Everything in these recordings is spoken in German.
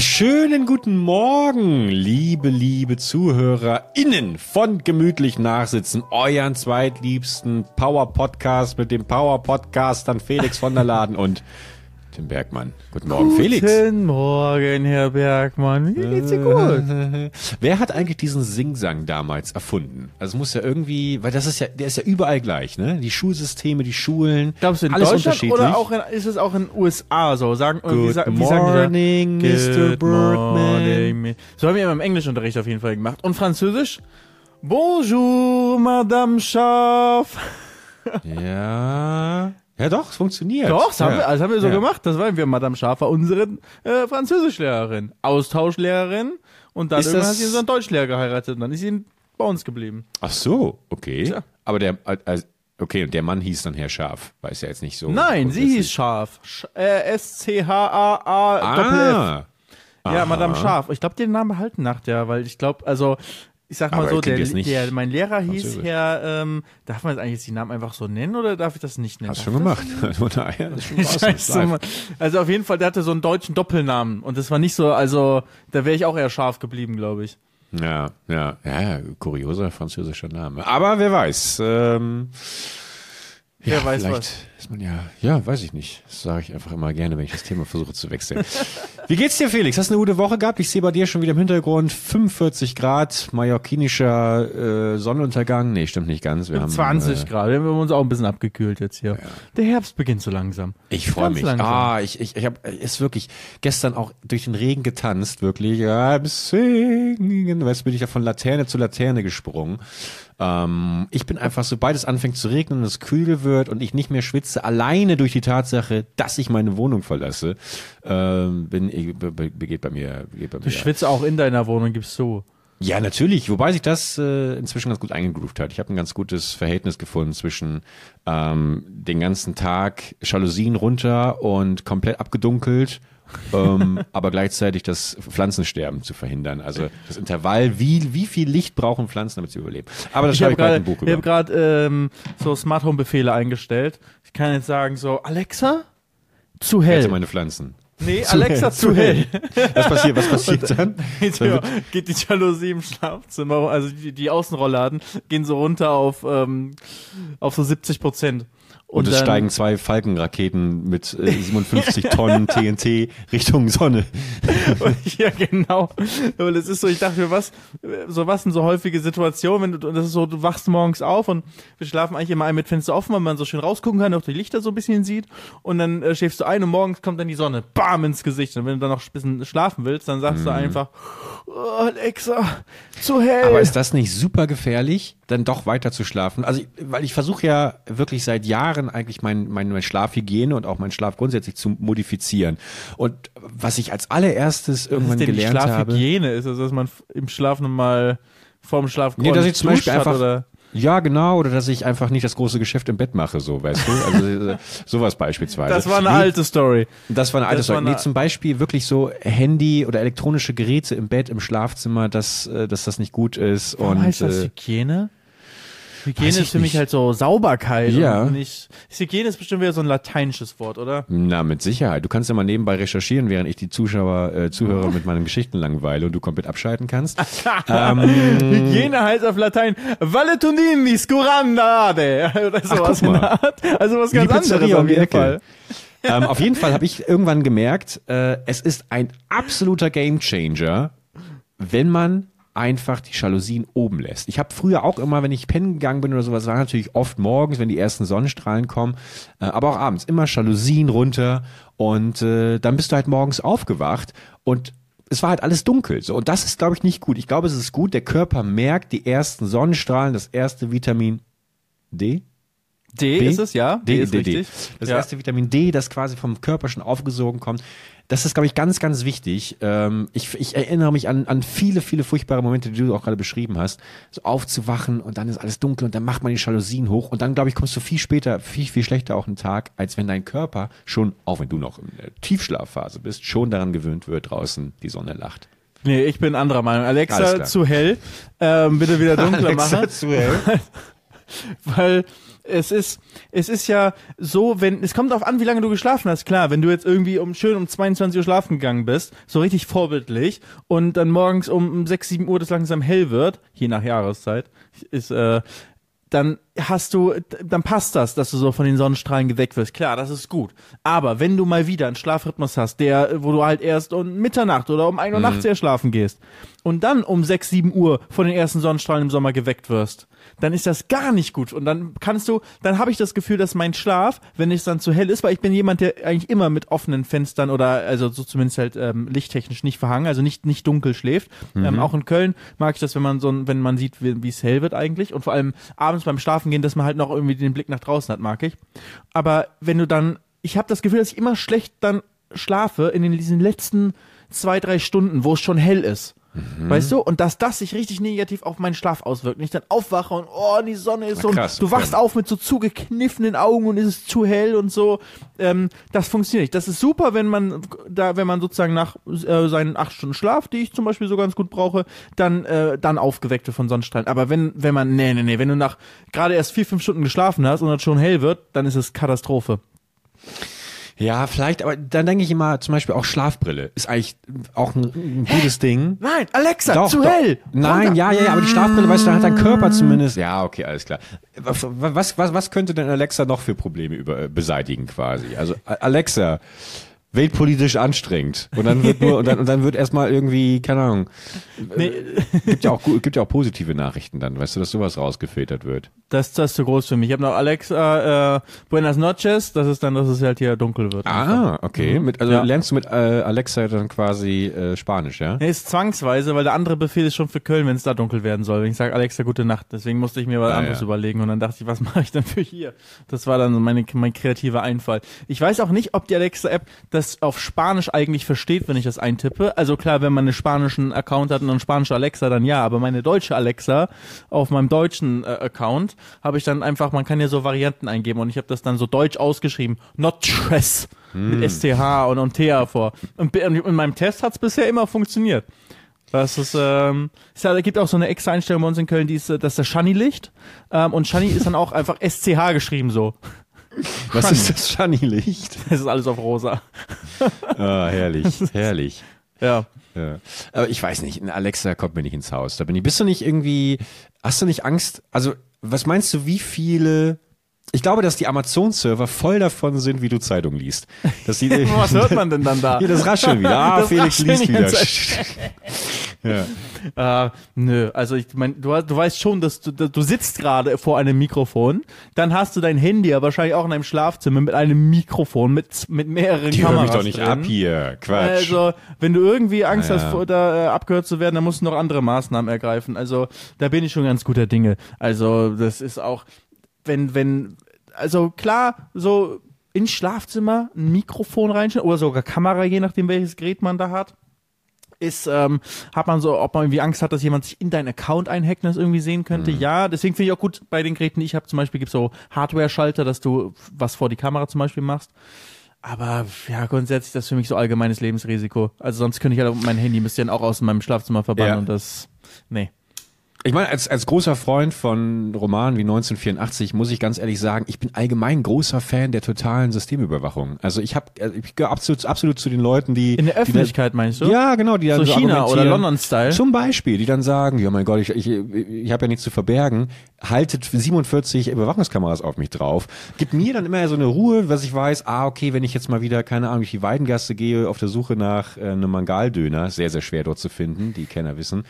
Schönen guten Morgen, liebe, liebe ZuhörerInnen von Gemütlich Nachsitzen, euren zweitliebsten Power-Podcast mit dem Power-Podcastern Felix von der Laden und Tim Bergmann. Guten Morgen, Guten Felix. Guten Morgen, Herr Bergmann. Wie geht's dir gut? Wer hat eigentlich diesen Singsang damals erfunden? Also es muss ja irgendwie, weil das ist ja, der ist ja überall gleich, ne? Die Schulsysteme, die Schulen, Glaubst du in alles Deutschland unterschiedlich. oder auch in, ist es auch in den USA so? Sagen, wie, Good sa- wie sagen die da? morning, Mr. Birdman. morning, So haben wir immer im Englischunterricht auf jeden Fall gemacht. Und Französisch? Bonjour, Madame Schaf. Ja. Ja doch, es funktioniert. Doch, das haben, ja. wir, das haben wir so Ja. gemacht. Das waren wir. Madame Schaf war unsere äh, Französischlehrerin, Austauschlehrerin. Und dann Ist irgendwann das- hat sie unseren Deutschlehrer geheiratet. Und dann ist sie bei uns geblieben. Ach so, okay. Tja. Aber der, also, okay, und der Mann hieß dann Herr Schaf, weiß ja jetzt nicht so. Nein, sie hieß Schaf. Sch äh. Ah. Ja, Aha. Madame Schaf. Ich glaube, den Namen behalten nach der, weil ich glaube, also ich sag mal Aber so, er der, nicht der, mein Lehrer hieß. Herr, ähm, darf man jetzt eigentlich die Namen einfach so nennen oder darf ich das nicht nennen? Hast schon gemacht. Ist schon. Mann. Also auf jeden Fall, der hatte so einen deutschen Doppelnamen und das war nicht so, also da wäre ich auch eher scharf geblieben, glaube ich. Ja, ja, ja, ja, kurioser französischer Name. Aber wer weiß. Ähm, ja, Wer weiß vielleicht was. Ist man ja, ja, weiß ich nicht. Das sage ich einfach immer gerne, wenn ich das Thema versuche zu wechseln. Wie geht's dir, Felix? Hast du eine gute Woche gehabt? Ich sehe bei dir schon wieder im Hintergrund 45 Grad, mallorquinischer äh, Sonnenuntergang. Nee, stimmt nicht ganz. Wir haben, 20 äh, Grad, wir haben uns auch ein bisschen abgekühlt jetzt hier. Der Herbst beginnt so langsam. Ich freue mich. langsam. Ah, ich, ich, ich habe ist wirklich gestern auch durch den Regen getanzt, wirklich. I'm singing. Weißt du, bin ich ja von Laterne zu Laterne gesprungen. Ähm, ich bin einfach, sobald es anfängt zu regnen und es kühl wird und ich nicht mehr schwitze, alleine durch die Tatsache, dass ich meine Wohnung verlasse, ähm, bin, ich- be, be, begeht bei mir, begeht bei Du mir. schwitzt auch in deiner Wohnung, gibst so. Ja, natürlich. Wobei sich das äh, inzwischen ganz gut eingegroovt hat. Ich habe ein ganz gutes Verhältnis gefunden zwischen ähm, den ganzen Tag Jalousien runter und komplett abgedunkelt, ähm, aber gleichzeitig das Pflanzensterben zu verhindern. Also das Intervall, wie, wie viel Licht brauchen Pflanzen, damit sie überleben. Aber das Ich schreibe habe ich bald gerade ein Buch ich hab über. grad, ähm, so Smart Home Befehle eingestellt. Ich kann jetzt sagen so Alexa zu hell. Rette meine Pflanzen. nee, Zu Alexa hell, zu zu hell. Was passiert, was passiert dann? Geht, Dann geht die Jalousie im Schlafzimmer, also die, die Außenrollladen gehen so runter auf ähm, auf so 70 Prozent. Und, es dann- steigen zwei Falkenraketen mit äh, 57 Tonnen TNT Richtung Sonne. ja, genau. Und es ist so, ich dachte mir, was, so was sind so häufige Situationen, wenn du, und das ist so, du wachst morgens auf und wir schlafen eigentlich immer ein mit Fenster offen, weil man so schön rausgucken kann, auch die Lichter so ein bisschen sieht. Und dann äh, schläfst du ein und morgens kommt dann die Sonne, bam, ins Gesicht. Und wenn du dann noch ein bisschen schlafen willst, dann sagst du einfach, oh, Alexa, zu hell. Aber ist das nicht super gefährlich, dann doch weiter zu schlafen? Also, weil ich versuche ja wirklich seit Jahren eigentlich mein, mein, meine Schlafhygiene und auch meinen Schlaf grundsätzlich zu modifizieren. Und was ich als allererstes irgendwann gelernt habe. Schlafhygiene ist, also dass man im Schlaf nochmal vorm Schlaf Nee, dass ich zum Beispiel einfach, oder ja genau, oder dass ich einfach nicht das große Geschäft im Bett mache, so, weißt du? Also äh, sowas beispielsweise. Das war eine Nee, alte Story. Das war eine alte war. Nee, eine- zum Beispiel wirklich so Handy oder elektronische Geräte im Bett, im Schlafzimmer, dass, äh, dass das nicht gut ist. Warum und heißt das äh, Hygiene? Hygiene ist für mich nicht. halt so Sauberkeit. Ja. Und nicht, Hygiene ist bestimmt wieder so ein lateinisches Wort, oder? Na, mit Sicherheit. Du kannst ja mal nebenbei recherchieren, während ich die Zuschauer, äh, Zuhörer mit meinen Geschichten langweile und du komplett abschalten kannst. ähm, Hygiene heißt auf Latein Valetudini scurandade oder sowas Art. Also was ganz anderes auf jeden. Fall. ähm, auf jeden Fall habe ich irgendwann gemerkt, äh, es ist ein absoluter Gamechanger, wenn man einfach die Jalousien oben lässt. Ich habe früher auch immer, wenn ich pennen gegangen bin oder sowas, war natürlich oft morgens, wenn die ersten Sonnenstrahlen kommen, äh, aber auch abends immer Jalousien runter und äh, dann bist du halt morgens aufgewacht und es war halt alles dunkel. So, und das ist, glaube ich, nicht gut. Ich glaube, es ist gut, der Körper merkt die ersten Sonnenstrahlen, das erste Vitamin D. D B? ist es, ja. D, ist D, D. richtig. Das ja. erste Vitamin D, das quasi vom Körper schon aufgesogen kommt. Das ist, glaube ich, ganz, ganz wichtig. Ähm, ich, ich erinnere mich an, an viele, viele furchtbare Momente, die du auch gerade beschrieben hast. So aufzuwachen und dann ist alles dunkel und dann macht man die Jalousien hoch und dann, glaube ich, kommst du viel später, viel, viel schlechter auch einen Tag, als wenn dein Körper schon, auch wenn du noch in der Tiefschlafphase bist, schon daran gewöhnt wird, draußen die Sonne lacht. Nee, ich bin anderer Meinung. Alexa, zu hell. Ähm, bitte wieder dunkler machen. zu hell. Weil es ist, es ist ja so, wenn, es kommt darauf an, wie lange du geschlafen hast. Klar, wenn du jetzt irgendwie um schön um 22 Uhr schlafen gegangen bist, so richtig vorbildlich, und dann morgens um, um 6, 7 Uhr das langsam hell wird, je nach Jahreszeit, ist, äh, dann hast du, dann passt das, dass du so von den Sonnenstrahlen geweckt wirst. Klar, das ist gut. Aber wenn du mal wieder einen Schlafrhythmus hast, der, wo du halt erst um Mitternacht oder um 1 Uhr nachts erst schlafen gehst und dann um 6, 7 Uhr von den ersten Sonnenstrahlen im Sommer geweckt wirst, dann ist das gar nicht gut. Und dann kannst du, dann habe ich das Gefühl, dass mein Schlaf, wenn es dann zu hell ist, weil ich bin jemand, der eigentlich immer mit offenen Fenstern oder also so zumindest halt ähm, lichttechnisch nicht verhangen, also nicht nicht dunkel schläft. Ähm, auch in Köln mag ich das, wenn man so, wenn man sieht, wie wie es hell wird eigentlich und vor allem abends beim Schlafen gehen, dass man halt noch irgendwie den Blick nach draußen hat, mag ich. Aber wenn du dann, ich habe das Gefühl, dass ich immer schlecht dann schlafe in den, diesen letzten zwei drei Stunden, wo es schon hell ist. Mhm. Weißt du? Und dass das sich richtig negativ auf meinen Schlaf auswirkt. Und ich dann aufwache und oh, die Sonne ist so. krass, und du wachst okay. auf mit so zugekniffenen Augen und es ist zu hell und so. Ähm, das funktioniert nicht. Das ist super, wenn man da, wenn man sozusagen nach äh, seinen acht Stunden Schlaf, die ich zum Beispiel so ganz gut brauche, dann äh, dann aufgeweckt wird von Sonnenstrahlen. Aber wenn wenn man nee nee nee, wenn du nach gerade erst vier fünf Stunden geschlafen hast und es schon hell wird, dann ist es Katastrophe. Ja, vielleicht, aber dann denke ich immer, zum Beispiel auch Schlafbrille ist eigentlich auch ein, ein gutes Ding. Nein, Alexa, Doch, zu doch. hell. Nein, Runter. ja, ja, ja, aber die Schlafbrille, weißt du, da hat dein Körper zumindest. Ja, okay, alles klar. Was, was, was könnte denn Alexa noch für Probleme über, äh, beseitigen quasi? Also Alexa, weltpolitisch anstrengend. Und dann wird nur, und dann, und dann wird erstmal irgendwie, keine Ahnung, Nee, gibt ja auch, gibt ja auch positive Nachrichten dann, weißt du, dass sowas rausgefiltert wird. das, das ist zu groß für mich. Ich habe noch Alexa, äh, Buenas noches, das ist dann, dass es halt hier dunkel wird. Ah, okay. Mit, also Ja. lernst du mit äh, Alexa dann quasi äh, Spanisch, ja? Nee, ist zwangsweise, weil der andere Befehl ist schon für Köln, wenn es da dunkel werden soll. Wenn ich sage Alexa, gute Nacht. Deswegen musste ich mir was Ah, anderes ja. überlegen und dann dachte ich, was mache ich denn für hier? Das war dann meine, mein kreativer Einfall. Ich weiß auch nicht, ob die Alexa-App das auf Spanisch eigentlich versteht, wenn ich das eintippe. Also klar, wenn man einen spanischen Account hat und einen spanischen Alexa, dann ja. Aber meine deutsche Alexa auf meinem deutschen äh, Account habe ich dann einfach, man kann ja so Varianten eingeben und ich habe das dann so deutsch ausgeschrieben. Not stress. Mit STH und, und TH vor. Und in meinem Test hat es bisher immer funktioniert. Das ist, ähm, es ja, da gibt auch so eine extra Einstellung bei uns in Köln, die ist, äh, das ist das Shani-Licht. Ähm, und Shani ist dann auch einfach SCH geschrieben so. Was ist das Shani-Licht? Es ist alles auf rosa. Ah, herrlich, herrlich. Ja. Ja. Aber ich weiß nicht, Alexa kommt mir nicht ins Haus. Da bin ich. Bist du nicht irgendwie, hast du nicht Angst? Also, was meinst du, wie viele ich glaube, dass die Amazon-Server voll davon sind, wie du Zeitung liest. Die, Was hört man denn dann da? Hier, das Rascheln wieder. Ah, Das Felix Rascheln liest wieder. Ja. Äh, nö, also ich mein, du, du weißt schon, dass du, du sitzt gerade vor einem Mikrofon, dann hast du dein Handy ja wahrscheinlich auch in einem Schlafzimmer mit einem Mikrofon, mit, mit mehreren Die Kameras mich doch nicht drin. ab hier. Quatsch. Also, wenn du irgendwie Angst Ja, hast, vor, da äh, abgehört zu werden, dann musst du noch andere Maßnahmen ergreifen. Also, da bin ich schon ganz guter Dinge. Also, das ist auch, wenn, wenn, also klar, so ins Schlafzimmer ein Mikrofon reinstellen oder sogar Kamera, je nachdem welches Gerät man da hat. Ist, ähm, hat man so, ob man irgendwie Angst hat, dass jemand sich in deinen Account einhackt und das irgendwie sehen könnte? Mhm. Ja, deswegen finde ich auch gut bei den Geräten, die ich habe, zum Beispiel gibt's so Hardware-Schalter, dass du was vor die Kamera zum Beispiel machst. Aber ja, grundsätzlich das ist für mich so allgemeines Lebensrisiko. Also sonst könnte ich halt mein Handy ein bisschen auch aus meinem Schlafzimmer verbannen Ja. und das. Nee. Ich meine, als, als großer Freund von Romanen wie 1984 muss ich ganz ehrlich sagen, ich bin allgemein großer Fan der totalen Systemüberwachung. Also ich habe, ich gehöre absolut, absolut zu den Leuten, die In der die Öffentlichkeit meinst du? ja, genau, die dann So so China oder. London-Style? Zum Beispiel, die dann sagen, ja mein Gott, ich, ich, ich habe ja nichts zu verbergen, haltet 47 Überwachungskameras auf mich drauf. Gibt mir dann immer so eine Ruhe, was ich weiß, ah, okay, wenn ich jetzt mal wieder, keine Ahnung, durch die Weidengasse gehe auf der Suche nach äh, einem Mangaldöner, sehr, sehr schwer dort zu finden, die Kenner wissen,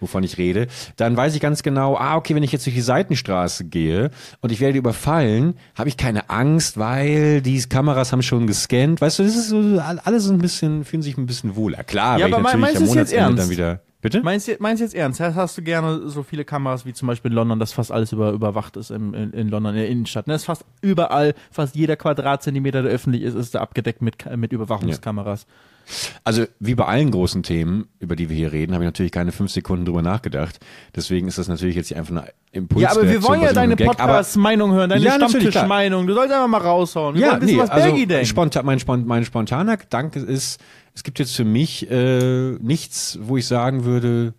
wovon ich rede, dann weiß ich ganz genau, ah, okay, wenn ich jetzt durch die Seitenstraße gehe und ich werde überfallen, habe ich keine Angst, weil die Kameras haben schon gescannt. Weißt du, das ist so, alles so ein bisschen, fühlen sich ein bisschen wohler. Klar, Ja, aber mein- natürlich meinst am du es jetzt Monatsende dann ernst? wieder, bitte? Meinst du, meinst jetzt ernst? Hast du gerne so viele Kameras wie zum Beispiel in London, dass fast alles über, überwacht ist in, in, in London, in der Innenstadt? Ne? Das ist fast überall, fast jeder Quadratzentimeter, der öffentlich ist, ist da abgedeckt mit, mit Überwachungskameras. Also wie bei allen großen Themen, über die wir hier reden, habe ich natürlich keine fünf Sekunden drüber nachgedacht. Deswegen ist das natürlich jetzt einfach eine Impuls. Ja, aber wir wollen ja deine Podcast-Meinung hören, deine Ja. Stammtisch-Meinung. Du sollst einfach mal raushauen. Wir Ja, wollen wissen, nee, was also Bergi denkt. spontan, mein, mein spontaner Gedanke ist, es gibt jetzt für mich äh, nichts, wo ich sagen würde,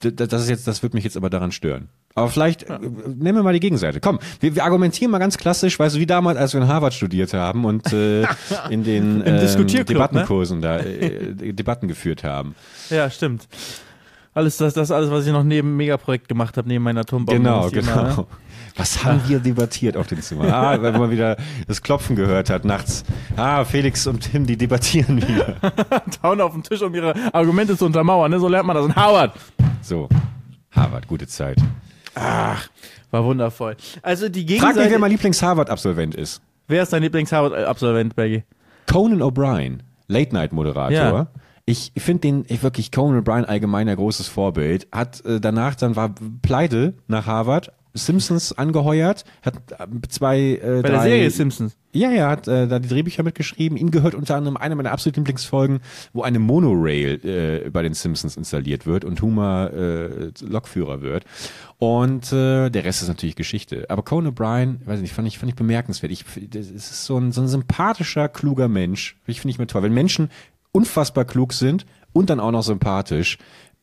das ist jetzt, das wird mich jetzt aber daran stören. Aber vielleicht äh, nehmen wir mal die Gegenseite. Komm, wir, wir argumentieren mal ganz klassisch, weißt du, wie damals, als wir in Harvard studiert haben und äh, in den ähm, ne? Debattenkursen da äh, Debatten geführt haben. Ja, stimmt. Alles, das, das ist alles, was ich noch neben dem Megaprojekt gemacht habe, neben meiner Turmbau. Genau, genau. Was haben wir debattiert auf dem Zimmer? Ah, wenn man wieder das Klopfen gehört hat nachts. Ah, Felix und Tim, die debattieren wieder. Hauen auf den Tisch, um ihre Argumente zu untermauern. Ne? So lernt man das in Harvard. So, Harvard, gute Zeit. Ach, war wundervoll. Also die Frag mich, Gegenseite... wer mein Lieblings-Harvard-Absolvent ist. wer ist dein Lieblings-Harvard-Absolvent, Baggy? Conan O'Brien, Late-Night-Moderator. Ja. Ich finde den ich wirklich Conan O'Brien allgemein ein großes Vorbild. Hat äh, danach dann war pleite nach Harvard, Simpsons angeheuert, hat äh, zwei äh, Bei drei, der Serie Simpsons. Ja, ja, hat äh, da die Drehbücher mitgeschrieben. Ihm gehört unter anderem eine meiner absoluten Lieblingsfolgen, wo eine Monorail äh, bei den Simpsons installiert wird und Homer äh, Lokführer wird. Und äh, der Rest ist natürlich Geschichte. Aber Conan O'Brien, weiß nicht, fand ich, fand ich bemerkenswert. Ich, das ist so ein, so ein sympathischer, kluger Mensch. Ich finde ich mir toll. Wenn Menschen unfassbar klug sind und dann auch noch sympathisch,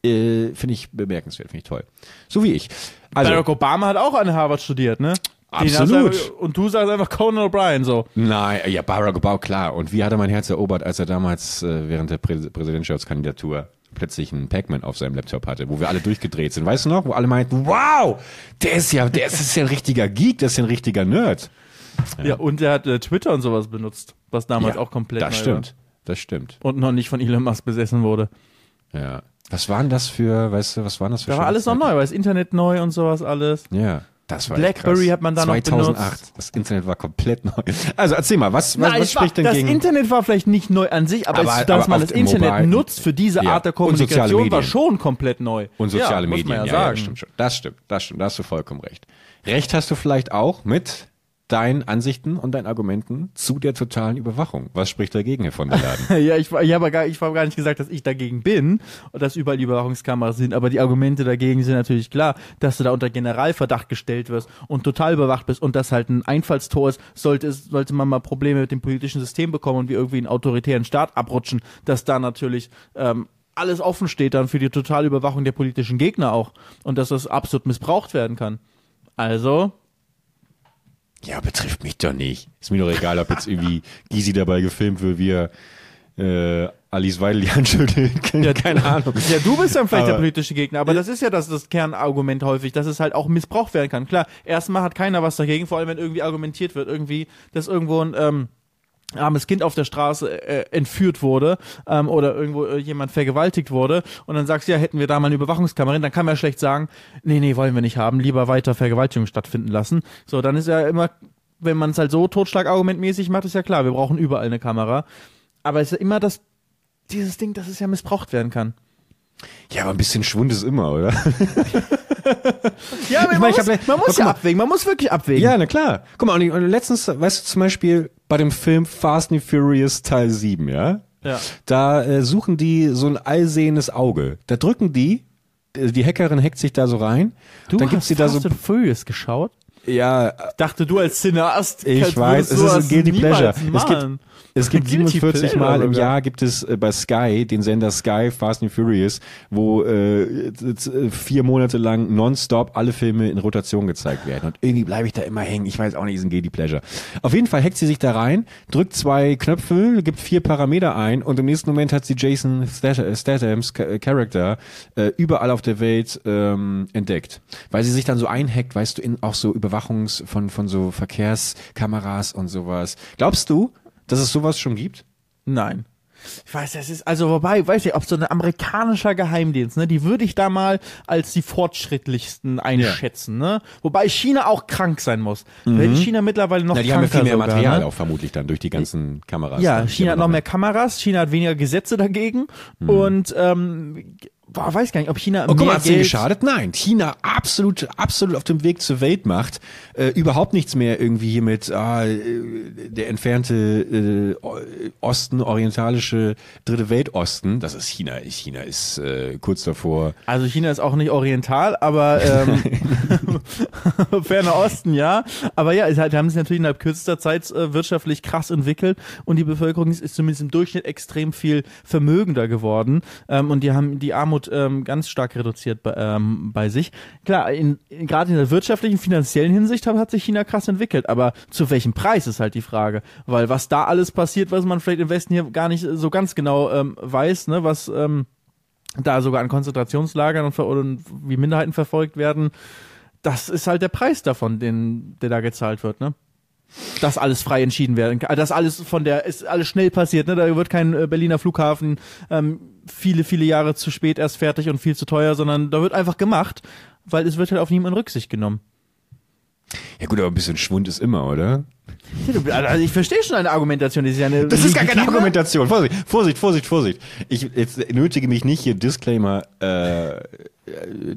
äh, finde ich bemerkenswert, finde ich toll. So wie ich. Also, Barack Obama hat auch an Harvard studiert, ne? Absolut. einfach- Und du sagst einfach Conan O'Brien so. Nein, ja, Barack Obama, klar. Und wie hat er mein Herz erobert, als er damals äh, während der Prä Präsidentschaftskandidatur plötzlich einen Pac-Man auf seinem Laptop hatte, wo wir alle durchgedreht sind. Weißt du noch? Wo alle meinten, wow, der ist ja, der ist, ist ja ein richtiger Geek, das ist ja ein richtiger Nerd. Ja, und er hat äh, Twitter und sowas benutzt, was damals ja, auch komplett Das stimmt. Das stimmt. war. Und noch nicht von Elon Musk besessen wurde. Ja. Was waren das für, weißt du, was waren das für Da war alles noch neu, weil das Internet neu und sowas alles. Ja. Das war Blackberry hat man da noch 2008. benutzt. Das Internet war komplett neu. Also erzähl mal, was, was, Nein, was es war, spricht denn das gegen? Internet war vielleicht nicht neu an sich, aber, Aber- es, dass aber man das Internet Mobile- nutzt für diese Ja, Art der Kommunikation war schon komplett neu. Und soziale ja, muss Medien, man ja, ja, stimmt schon. Das stimmt, das stimmt, da hast du vollkommen recht. Recht hast du vielleicht auch mit deinen Ansichten und deinen Argumenten zu der totalen Überwachung. Was spricht dagegen, Herr von der Laden? Ja, ich, ich habe gar, ich habe gar nicht gesagt, dass ich dagegen bin und dass überall Überwachungskameras sind, aber die Argumente dagegen sind natürlich klar, dass du da unter Generalverdacht gestellt wirst und total überwacht bist und das halt ein Einfallstor ist, sollte es, sollte man mal Probleme mit dem politischen System bekommen und wir irgendwie einen autoritären Staat abrutschen, dass da natürlich ähm, alles offen steht dann für die totale Überwachung der politischen Gegner auch und dass das absolut missbraucht werden kann. Also, ja, betrifft mich doch nicht. Ist mir doch egal, ob jetzt irgendwie Gysi dabei gefilmt wird, wie er äh, Alice Weidel die Hand schüttelt. Keine, keine Ahnung. Ja, du bist dann vielleicht der Aber- politische Gegner, aber das ist ja das, das Kernargument häufig, dass es halt auch missbraucht werden kann. Klar, erstmal hat keiner was dagegen, vor allem wenn irgendwie argumentiert wird, irgendwie, dass irgendwo ein ähm, armes Kind auf der Straße äh, entführt wurde ähm, oder irgendwo äh, jemand vergewaltigt wurde und dann sagst du, ja, hätten wir da mal eine Überwachungskamera, dann kann man ja schlecht sagen, nee, nee, wollen wir nicht haben, lieber weiter Vergewaltigung stattfinden lassen. So, dann ist ja immer, wenn man es halt so totschlagargumentmäßig macht, ist ja klar, wir brauchen überall eine Kamera. Aber es ist ja immer das, dieses Ding, dass es ja missbraucht werden kann. Ja, aber ein bisschen Schwund ist immer, oder? Ja, Ich man, meine, ich muss, hab- man muss ja mal. abwägen, man muss wirklich abwägen. Ja, na klar. Guck mal, und, letztens, weißt du, zum Beispiel bei dem Film Fast and Furious Teil 7, ja? Ja. Da äh, suchen die so ein allsehendes Auge. Da drücken die, äh, die Hackerin hackt sich da so rein. Du dann hast gibt's die da so, Fast and Furious geschaut? Ja, Ich dachte, du als Cineast Ich weiß, es ist ein Guilty Pleasure. Es gibt-. Es gibt Guilty 47 Pleasure Mal im. Jahr gibt es äh, bei Sky, den Sender Sky, Fast and Furious, wo äh, vier Monate lang nonstop alle Filme in Rotation gezeigt werden. Und irgendwie bleibe ich da immer hängen. Ich weiß auch nicht, ist ein Guilty Pleasure. Auf jeden Fall hackt sie sich da rein, drückt zwei Knöpfe, gibt vier Parameter ein und im nächsten Moment hat sie Jason Stat- Statham's äh, Charakter äh, überall auf der Welt ähm, entdeckt. Weil sie sich dann so einhackt, weißt du, in auch so Überwachungs von, von so Verkehrskameras und sowas. Glaubst du, dass es sowas schon gibt? Nein. Ich weiß, das ist, also wobei, weiß ich, ob so ein amerikanischer Geheimdienst, ne, die würde ich da mal als die fortschrittlichsten einschätzen, ne? Wobei China auch krank sein muss. Wenn China mittlerweile noch Mhm. Na, die haben ja viel mehr sogar, Material ne? auch vermutlich dann durch die ganzen Kameras. Ja. China hat noch mehr Kameras, China hat weniger Gesetze dagegen und ähm, boah, weiß gar nicht, ob China. Oh, guck mal, hat's Geld geschadet? Nein, China absolut, absolut auf dem Weg zur Weltmacht. Äh, überhaupt nichts mehr irgendwie hier mit ah, äh, der entfernte äh, Osten, orientalische dritte Weltosten. Das ist China. China ist äh, kurz davor. Also China ist auch nicht oriental, aber ähm, ferner Osten, ja. Aber ja, es hat, haben sich natürlich innerhalb kürzester Zeit äh, wirtschaftlich krass entwickelt und die Bevölkerung ist, ist zumindest im Durchschnitt extrem viel vermögender geworden. Ähm, und die haben die Armut Armut ähm, ganz stark reduziert bei, ähm, bei sich. Klar, in, in, gerade in der wirtschaftlichen, finanziellen Hinsicht hat, hat sich China krass entwickelt, aber zu welchem Preis ist halt die Frage. Weil was da alles passiert, was man vielleicht im Westen hier gar nicht so ganz genau ähm, weiß, ne, was ähm, da sogar an Konzentrationslagern und, und wie Minderheiten verfolgt werden, das ist halt der Preis davon, den, der da gezahlt wird, ne? Dass alles frei entschieden werden kann, dass alles von der, ist alles schnell passiert, ne? Da wird kein äh, Berliner Flughafen ähm, viele, viele Jahre zu spät erst fertig und viel zu teuer, sondern da wird einfach gemacht, weil es wird halt auf niemanden Rücksicht genommen. Ja gut, aber ein bisschen Schwund ist immer, oder? Also ich verstehe schon eine Argumentation, das ist ja eine Das ist gar keine Argumentation. Vorsicht, Vorsicht, Vorsicht, Vorsicht. Ich jetzt nötige mich nicht hier Disclaimer äh,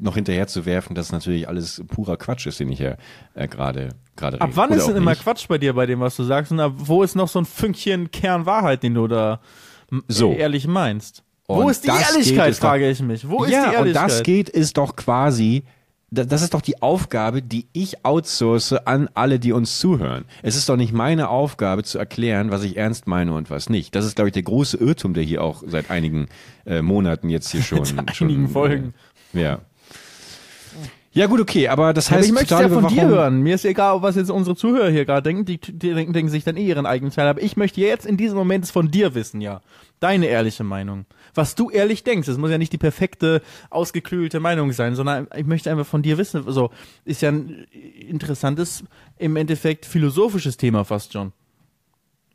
noch hinterher zu werfen, dass natürlich alles purer Quatsch ist, den ich ja äh, gerade gerade Ab wann ist denn immer Quatsch bei dir bei dem, was du sagst? Und ab wo ist noch so ein Fünkchen Kernwahrheit, den du da so. ehrlich meinst? Und wo ist die Ehrlichkeit, frage ich mich. Wo ist ja, die Ehrlichkeit? Und das geht ist doch quasi das ist doch die Aufgabe, die ich outsource an alle, die uns zuhören. Es ist doch nicht meine Aufgabe zu erklären, was ich ernst meine und was nicht. Das ist, glaube ich, der große Irrtum, der hier auch seit einigen äh, Monaten jetzt hier schon. seit schon, einigen Folgen. Äh, ja. Ja gut, okay, aber das heißt, ich möchte es ja von dir hören. Mir ist egal, was jetzt unsere Zuhörer hier gerade denken. Die, die denken, denken, sich dann eh ihren eigenen Teil. Aber ich möchte jetzt in diesem Moment es von dir wissen, ja. Deine ehrliche Meinung. Was du ehrlich denkst. Es muss ja nicht die perfekte, ausgeklügelte Meinung sein, sondern ich möchte einfach von dir wissen. So, ist ja ein interessantes, im Endeffekt philosophisches Thema fast schon.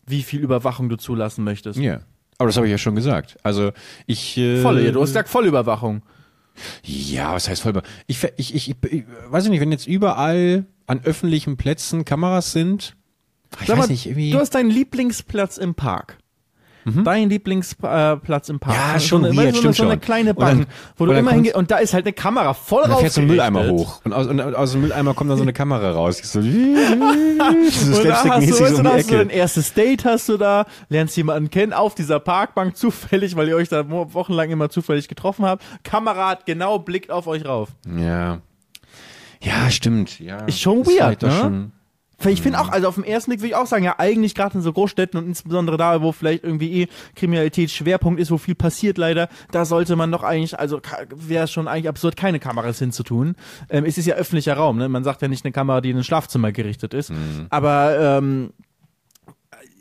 Wie viel Überwachung du zulassen möchtest. Ja. Aber das habe ich ja schon gesagt. Also ich. Äh, Volle, du hast gesagt Vollüberwachung. Ja, was heißt voll? Ich, ich, ich, ich weiß nicht, wenn jetzt überall an öffentlichen Plätzen Kameras sind. Ich Sag weiß mal, nicht, irgendwie. Du hast deinen Lieblingsplatz im Park. Mhm. Dein Lieblingsplatz äh, im Park. Ja, schon so eine, weird, so, stimmt so eine kleine Bank, dann, wo du immer hingehst und da ist halt eine Kamera voll raus. Da fährt so ein Mülleimer hoch und aus, und aus dem Mülleimer kommt dann so eine Kamera raus. So, so und da hast du, weißt, um hast du ein erstes Date hast du da, lernst jemanden kennen auf dieser Parkbank zufällig, weil ihr euch da wochenlang immer zufällig getroffen habt. Kamera hat genau blickt auf euch rauf. Ja. Ja, stimmt. Ja, ist schon weird, halt ne? Schon, ich finde auch, also auf den ersten Blick würde ich auch sagen, ja, eigentlich gerade in so Großstädten und insbesondere da, wo vielleicht irgendwie eh Kriminalität Schwerpunkt ist, wo viel passiert leider, da sollte man doch eigentlich, also wäre es schon eigentlich absurd, keine Kameras hinzutun. Ähm, es ist ja öffentlicher Raum, ne? Man sagt ja nicht eine Kamera, die in ein Schlafzimmer gerichtet ist. Mhm. Aber, ähm,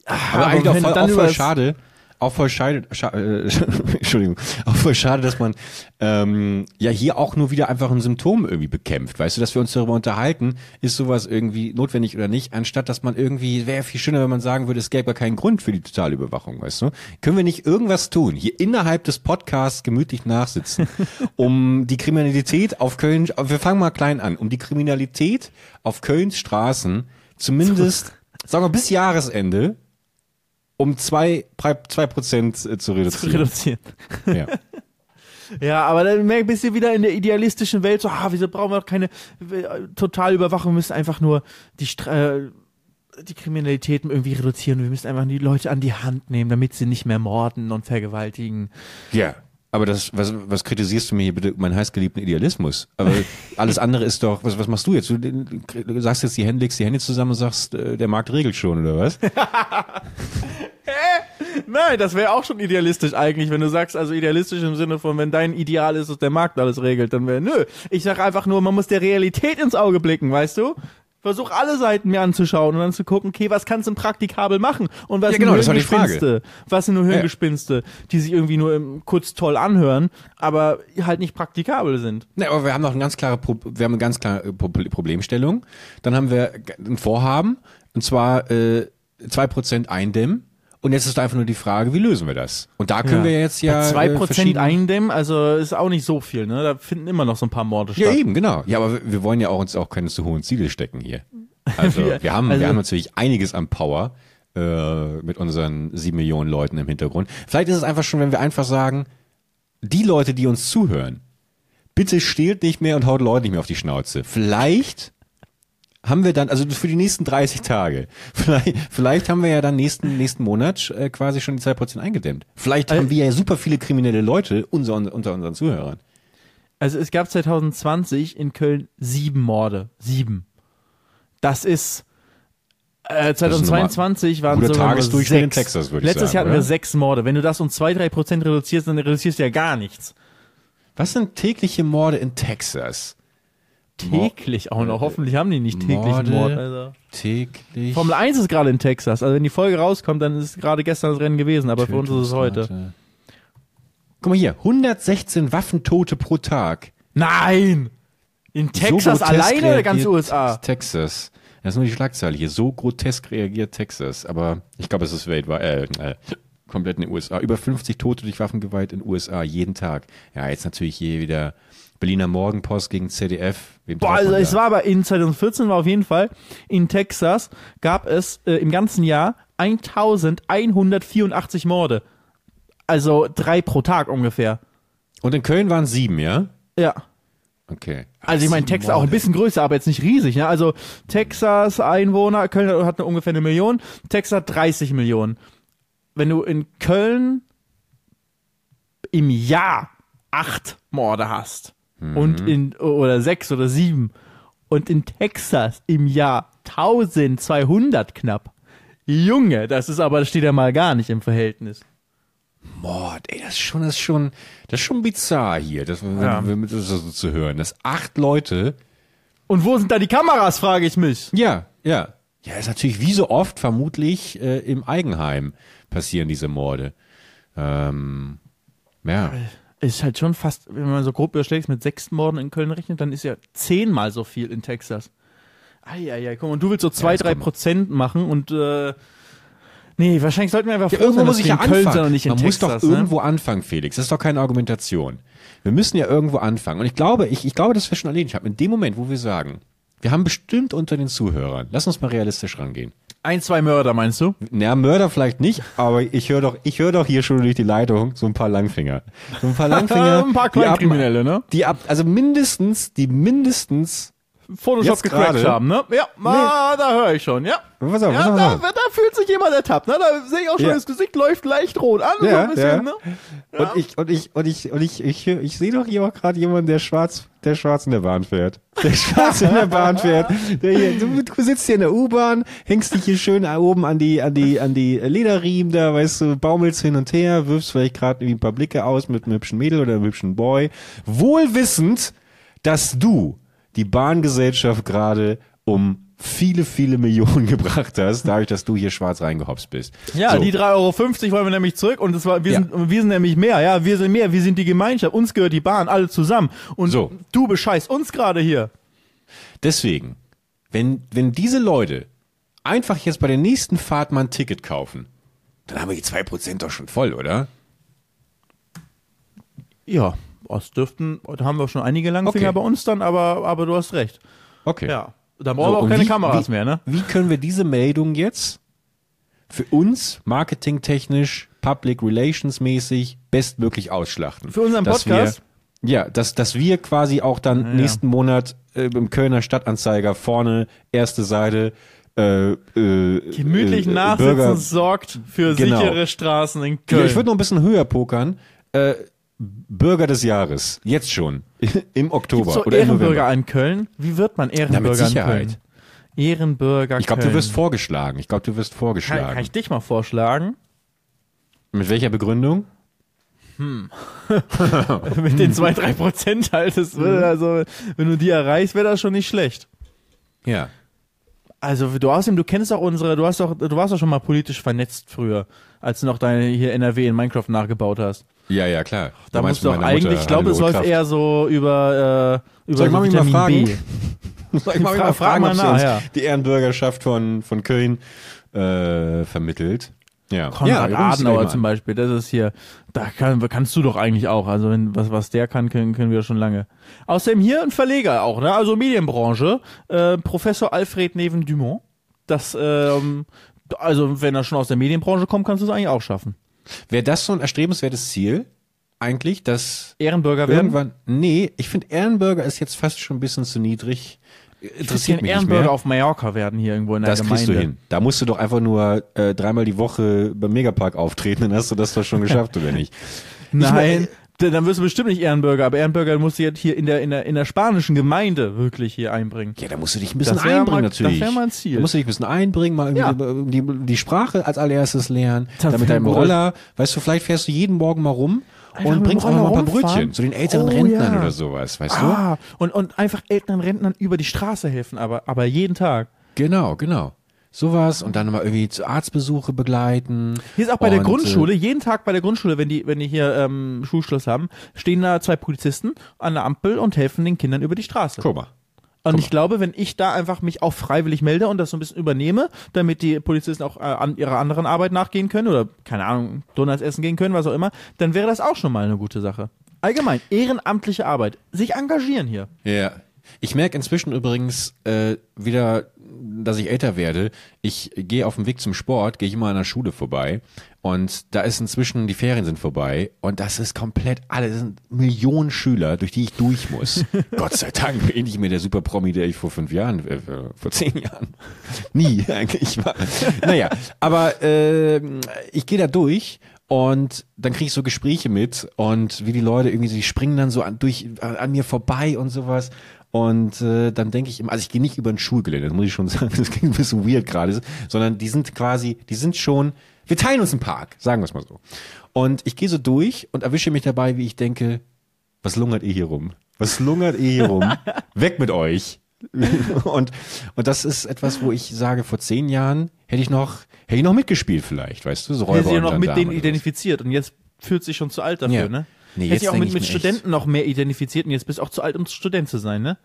aber, aber eigentlich auch voll, auch voll schade, auch voll schade, scha äh, Entschuldigung, auch voll schade, dass man ähm, ja hier auch nur wieder einfach ein Symptom irgendwie bekämpft. Weißt du, dass wir uns darüber unterhalten, ist sowas irgendwie notwendig oder nicht, anstatt dass man irgendwie, wäre viel schöner, wenn man sagen würde, es gäbe gar keinen Grund für die Totalüberwachung, weißt du? Können wir nicht irgendwas tun, hier innerhalb des Podcasts gemütlich nachsitzen, um die Kriminalität auf Köln, wir fangen mal klein an, um die Kriminalität auf Kölns Straßen zumindest, sagen wir bis Jahresende um zwei, zwei Prozent äh, zu reduzieren. Zu reduzieren. Ja. Ja, aber dann bist du wieder in der idealistischen Welt so, ah, wieso brauchen wir doch keine äh, Totalüberwachung, wir müssen einfach nur die, äh, die Kriminalitäten irgendwie reduzieren, wir müssen einfach die Leute an die Hand nehmen, damit sie nicht mehr morden und vergewaltigen. Ja. Aber das, was, was kritisierst du mir hier bitte, mein heißgeliebten Idealismus? Aber alles andere ist doch, was, was machst du jetzt? Du, du sagst jetzt die Hände, legst die Hände zusammen und sagst, äh, der Markt regelt schon, oder was? Hä? Nein, das wäre auch schon idealistisch eigentlich, wenn du sagst, also idealistisch im Sinne von, wenn dein Ideal ist, dass der Markt alles regelt, dann wäre, nö. Ich sag einfach nur, man muss der Realität ins Auge blicken, weißt du? Versuch alle Seiten mir anzuschauen und dann zu gucken, okay, was kannst du praktikabel machen und was ja, genau, sind nur Hirngespinste, was sind nur Hirngespinste, ja. die sich irgendwie nur im, kurz toll anhören, aber halt nicht praktikabel sind. Ne, aber wir haben noch eine ganz klare, Pro wir haben eine ganz klare Problemstellung. Dann haben wir ein Vorhaben und zwar äh, zwei Prozent eindämmen. Und jetzt ist einfach nur die Frage, wie lösen wir das? Und da können ja. wir jetzt ja. Zwei äh, Prozent eindämmen, also ist auch nicht so viel, ne? Da finden immer noch so ein paar Morde statt. Ja, eben, genau. Ja, aber wir wollen ja auch uns auch keine zu hohen Ziele stecken hier. Also wir haben, also, wir haben natürlich einiges an Power äh, mit unseren sieben Millionen Leuten im Hintergrund. Vielleicht ist es einfach schon, wenn wir einfach sagen, die Leute, die uns zuhören, bitte stehlt nicht mehr und haut Leute nicht mehr auf die Schnauze. Vielleicht haben wir dann, also für die nächsten 30 Tage, vielleicht, vielleicht haben wir ja dann nächsten, nächsten Monat äh, quasi schon die 2% eingedämmt. Vielleicht also, haben wir ja super viele kriminelle Leute unser, unter unseren Zuhörern. Also es gab 2020 in Köln sieben Morde. Sieben. Das ist äh, 2022 waren es Tagesdurchschnitt sechs. in Texas, würde ich Letztes sagen, Jahr hatten oder? wir sechs Morde. Wenn du das um zwei, drei Prozent reduzierst, dann reduzierst du ja gar nichts. Was sind tägliche Morde in Texas? Täglich auch noch. Hoffentlich haben die nicht täglichen Morde. Mord. Also. Täglich. Formel 1 ist gerade in Texas. Also wenn die Folge rauskommt, dann ist gerade gestern das Rennen gewesen, aber für uns ist es heute. Guck mal hier, 116 Waffentote pro Tag. Nein! In Texas grotesk alleine oder ganz USA? Texas. Das ist nur die Schlagzeile hier. So grotesk reagiert Texas. Aber ich glaube, es ist weltweit, äh, äh, komplett in den USA. Über 50 Tote durch Waffengewalt in den USA jeden Tag. Ja, jetzt natürlich hier wieder Berliner Morgenpost gegen ZDF. Wem Boah, also es da? war aber in 2014 war auf jeden Fall in Texas gab es äh, im ganzen Jahr 1184 Morde. Also drei pro Tag ungefähr. Und in Köln waren sieben, ja? Ja. Okay. Also ich meine, Texas auch ein Morde. bisschen größer, aber jetzt nicht riesig. Ne? Also Texas Einwohner, Köln hat ungefähr eine Million, Texas hat 30 Millionen. Wenn du in Köln im Jahr acht Morde hast und in oder sechs oder sieben und in Texas im Jahr 1200 knapp. Junge, das ist aber das steht ja mal gar nicht im Verhältnis. Mord, ey, das ist schon, das ist schon, das ist schon bizarr hier, das, Ja. das so zu hören. Dass acht Leute, Und wo sind da die Kameras, frage ich mich. ja, ja. Ja, ist natürlich wie so oft vermutlich äh, im Eigenheim passieren diese Morde. Ähm, ja. Ist halt schon fast, wenn man so grob überschlägt, mit sechs Morden in Köln rechnet, dann ist ja zehnmal so viel in Texas. Eieiei, komm, und du willst so zwei, jetzt drei Prozent machen und äh, nee, wahrscheinlich sollten wir einfach Ja, irgendwo sein, muss ich ja in Köln anfangen. und nicht in Man muss Texas. doch ne? irgendwo anfangen, Felix. Das ist doch keine Argumentation. Wir müssen ja irgendwo anfangen. Und ich glaube, ich, ich glaube, dass wir schon erledigt haben. In dem Moment, wo wir sagen, wir haben bestimmt unter den Zuhörern, lass uns mal realistisch rangehen. Ein, zwei Mörder, meinst du? Na, Mörder vielleicht nicht, aber ich höre doch, ich höre doch hier schon durch die Leitung so ein paar Langfinger. So ein paar Langfinger. Ein paar Kleinkriminelle, ne? Die ab, also mindestens, die mindestens, Photoshop Jetzt gecrackt haben, ne? Ja, ma, da höre ich schon, ja. pass auf, Ja, pass auf, da, da fühlt sich jemand ertappt, ne? Da sehe ich auch schon, Ja. das Gesicht läuft leicht rot an, so Ja, ein bisschen, ja. ne? Und ich, und ich, und ich, und ich, ich, ich, ich sehe doch hier auch gerade jemanden, der schwarz, der schwarz in der Bahn fährt. Der schwarz in der Bahn fährt. Hier, du, du sitzt hier in der U-Bahn, hängst dich hier schön oben an die, an die, an die Lederriemen da, weißt du, baumelst hin und her, wirfst vielleicht gerade irgendwie ein paar Blicke aus mit einem hübschen Mädel oder einem hübschen Boy. Wohl wissend, dass du die Bahngesellschaft gerade um viele, viele Millionen gebracht hast, dadurch, dass du hier schwarz reingehopst bist. Ja, So. die 3,50 Euro wollen wir nämlich zurück und das war, wir, Ja. sind, wir sind nämlich mehr, ja, wir sind mehr, wir sind die Gemeinschaft, uns gehört die Bahn, alle zusammen. Und So. du bescheißt uns gerade hier. Deswegen, wenn, wenn diese Leute einfach jetzt bei der nächsten Fahrt mal ein Ticket kaufen, dann haben wir die 2% doch schon voll, oder? Ja, das dürften, da haben wir schon einige Langfinger Okay. bei uns dann, aber, aber du hast recht. Okay. Ja, da brauchen wir auch keine wie- Kameras wie, mehr, ne? Wie können wir diese Meldung jetzt für uns marketingtechnisch, Public Relations mäßig bestmöglich ausschlachten? Für unseren Podcast? Wir, ja, dass, dass wir quasi auch dann Ja. nächsten Monat äh, im Kölner Stadtanzeiger vorne, erste Seite, äh, äh, Gemütlich äh, nachsitzen Bürger, sorgt für Genau. sichere Straßen in Ja, Köln. ich würde noch ein bisschen höher pokern. Äh, Bürger des Jahres. Jetzt schon. Im Oktober so oder im Ehrenbürger November. in Köln? Wie wird man Ehrenbürger mit in. Köln? Ehrenbürger Ich glaube, du wirst vorgeschlagen. Ich glaube, du wirst kann, vorgeschlagen. kann ich dich mal vorschlagen? Mit welcher Begründung? Mit den zwei, drei Prozent halt. Das würde also, wenn du die erreichst, wäre das schon nicht schlecht. Ja. Also du außerdem, du kennst auch unsere, du hast doch, du warst doch schon mal politisch vernetzt früher, als du noch deine hier NRW in Minecraft nachgebaut hast. Ja, ja, klar. Da musst meinst du doch eigentlich, Mutter, ich glaube, es läuft eher so über, äh, über Soll ich so Mami mal fragen? Soll ich mal Fra- mal frag fragen, mal ob sie nach, uns ja. die Ehrenbürgerschaft von, von Köln äh, vermittelt. Ja. Konrad ja, Adenauer zum. Beispiel, das ist hier, da kann, kannst du doch eigentlich auch. Also wenn, was, was der kann, können, können wir schon lange. Außerdem hier ein Verleger auch, ne? Also Medienbranche, äh, Professor Alfred Neven Dumont. Das, ähm, also wenn er schon aus der Medienbranche kommt, kannst du es eigentlich auch schaffen. Wäre das so ein erstrebenswertes Ziel? Eigentlich, dass Ehrenbürger werden. irgendwann. Nee, ich finde Ehrenbürger ist jetzt fast schon ein bisschen zu niedrig. Interessiert mich nicht mehr. auf Mallorca werden hier irgendwo in der Das Gemeinde. kriegst du hin. Da musst du doch einfach nur äh, dreimal die Woche beim Megapark auftreten, dann hast du das doch schon geschafft, oder nicht? Nein, Ich dann wirst du bestimmt nicht Ehrenbürger, aber Ehrenbürger musst du jetzt hier in der, in der, in der spanischen Gemeinde wirklich hier einbringen. Ja, da musst du dich ein bisschen Das einbringen mal- natürlich. das wär mal ein Ziel. Da musst du dich ein bisschen einbringen, mal irgendwie die, die Sprache als allererstes lernen, dann mit deinem Roller, weißt du, vielleicht fährst du jeden Morgen mal rum Einfach und bringst auch mal ein paar? Brötchen zu den älteren Oh, Rentnern ja. oder sowas, weißt Ah, und, und einfach älteren Rentnern über die Straße helfen, aber, aber jeden Tag. du? Genau, genau. Sowas und dann mal irgendwie zu Arztbesuche begleiten. Hier ist auch bei der Und, Grundschule, jeden Tag bei der Grundschule, wenn die, wenn die hier ähm, Schulschluss haben, stehen da zwei Polizisten an der Ampel und helfen den Kindern über die Straße. Äh, guck mal. Und ich glaube, wenn ich da einfach mich auch freiwillig melde und das so ein bisschen übernehme, damit die Polizisten auch äh, an ihrer anderen Arbeit nachgehen können oder, keine Ahnung, Donuts essen gehen können, was auch immer, dann wäre das auch schon mal eine gute Sache. Allgemein, ehrenamtliche Arbeit. Sich engagieren hier. Ja. Ich merke inzwischen übrigens äh, wieder, dass ich älter werde. Ich gehe auf dem Weg zum Sport, gehe ich immer an der Schule vorbei und da ist inzwischen, die Ferien sind vorbei und das ist komplett alles, das sind Millionen Schüler, durch die ich durch muss. Gott sei Dank bin ich nicht mehr der Super-Promi, der ich vor fünf Jahren, äh, vor zehn Jahren, nie eigentlich war. Naja, aber äh, ich gehe da durch und dann kriege ich so Gespräche mit und wie die Leute irgendwie, so, die springen dann so an, durch, an, an mir vorbei und sowas. Und äh, dann denke ich immer, also ich gehe nicht über ein Schulgelände, das muss ich schon sagen, das klingt ein bisschen weird gerade, sondern die sind quasi, die sind schon, wir teilen uns einen Park, sagen wir es mal so. Und ich gehe so durch und erwische mich dabei, wie ich denke, was lungert ihr hier rum? Was lungert ihr hier rum? Weg mit euch! und, und das ist etwas, wo ich sage, vor zehn Jahren hätte ich noch, hätte ich noch mitgespielt vielleicht, weißt du, so Räuber ja und noch mit denen identifiziert und jetzt fühlt sich schon zu alt dafür, Ja. ne? Nee, Hätte jetzt sich auch mit, mit mir echt- Studenten noch mehr identifiziert und jetzt bist du auch zu alt, um Student zu sein, ne?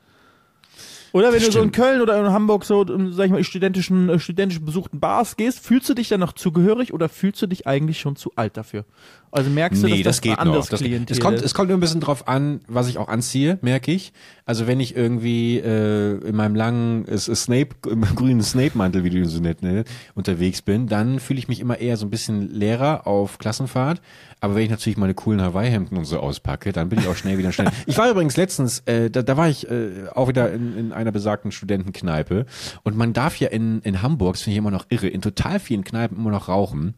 Oder wenn Das du so in stimmt. Köln oder in Hamburg so, ähm, sag ich mal, in studentischen, äh, studentisch besuchten Bars gehst, fühlst du dich dann noch zugehörig oder fühlst du dich eigentlich schon zu alt dafür? Also merkst du, Nee, dass das, geht ein anderes noch. Das, es, kommt, es kommt nur ein bisschen drauf an, was ich auch anziehe, merke ich. Also wenn ich irgendwie äh, in meinem langen äh, Snape, im grünen Snape-Mantel, wie du ihn so nett nennst, unterwegs bin, dann fühle ich mich immer eher so ein bisschen leerer auf Klassenfahrt. Aber wenn ich natürlich meine coolen Hawaii-Hemden und so auspacke, dann bin ich auch schnell wieder schnell. Ich war übrigens letztens, äh, da, da war ich äh, auch wieder in, in einer besagten Studentenkneipe. Und man darf ja in, in Hamburg, das finde ich immer noch irre, in total vielen Kneipen immer noch rauchen.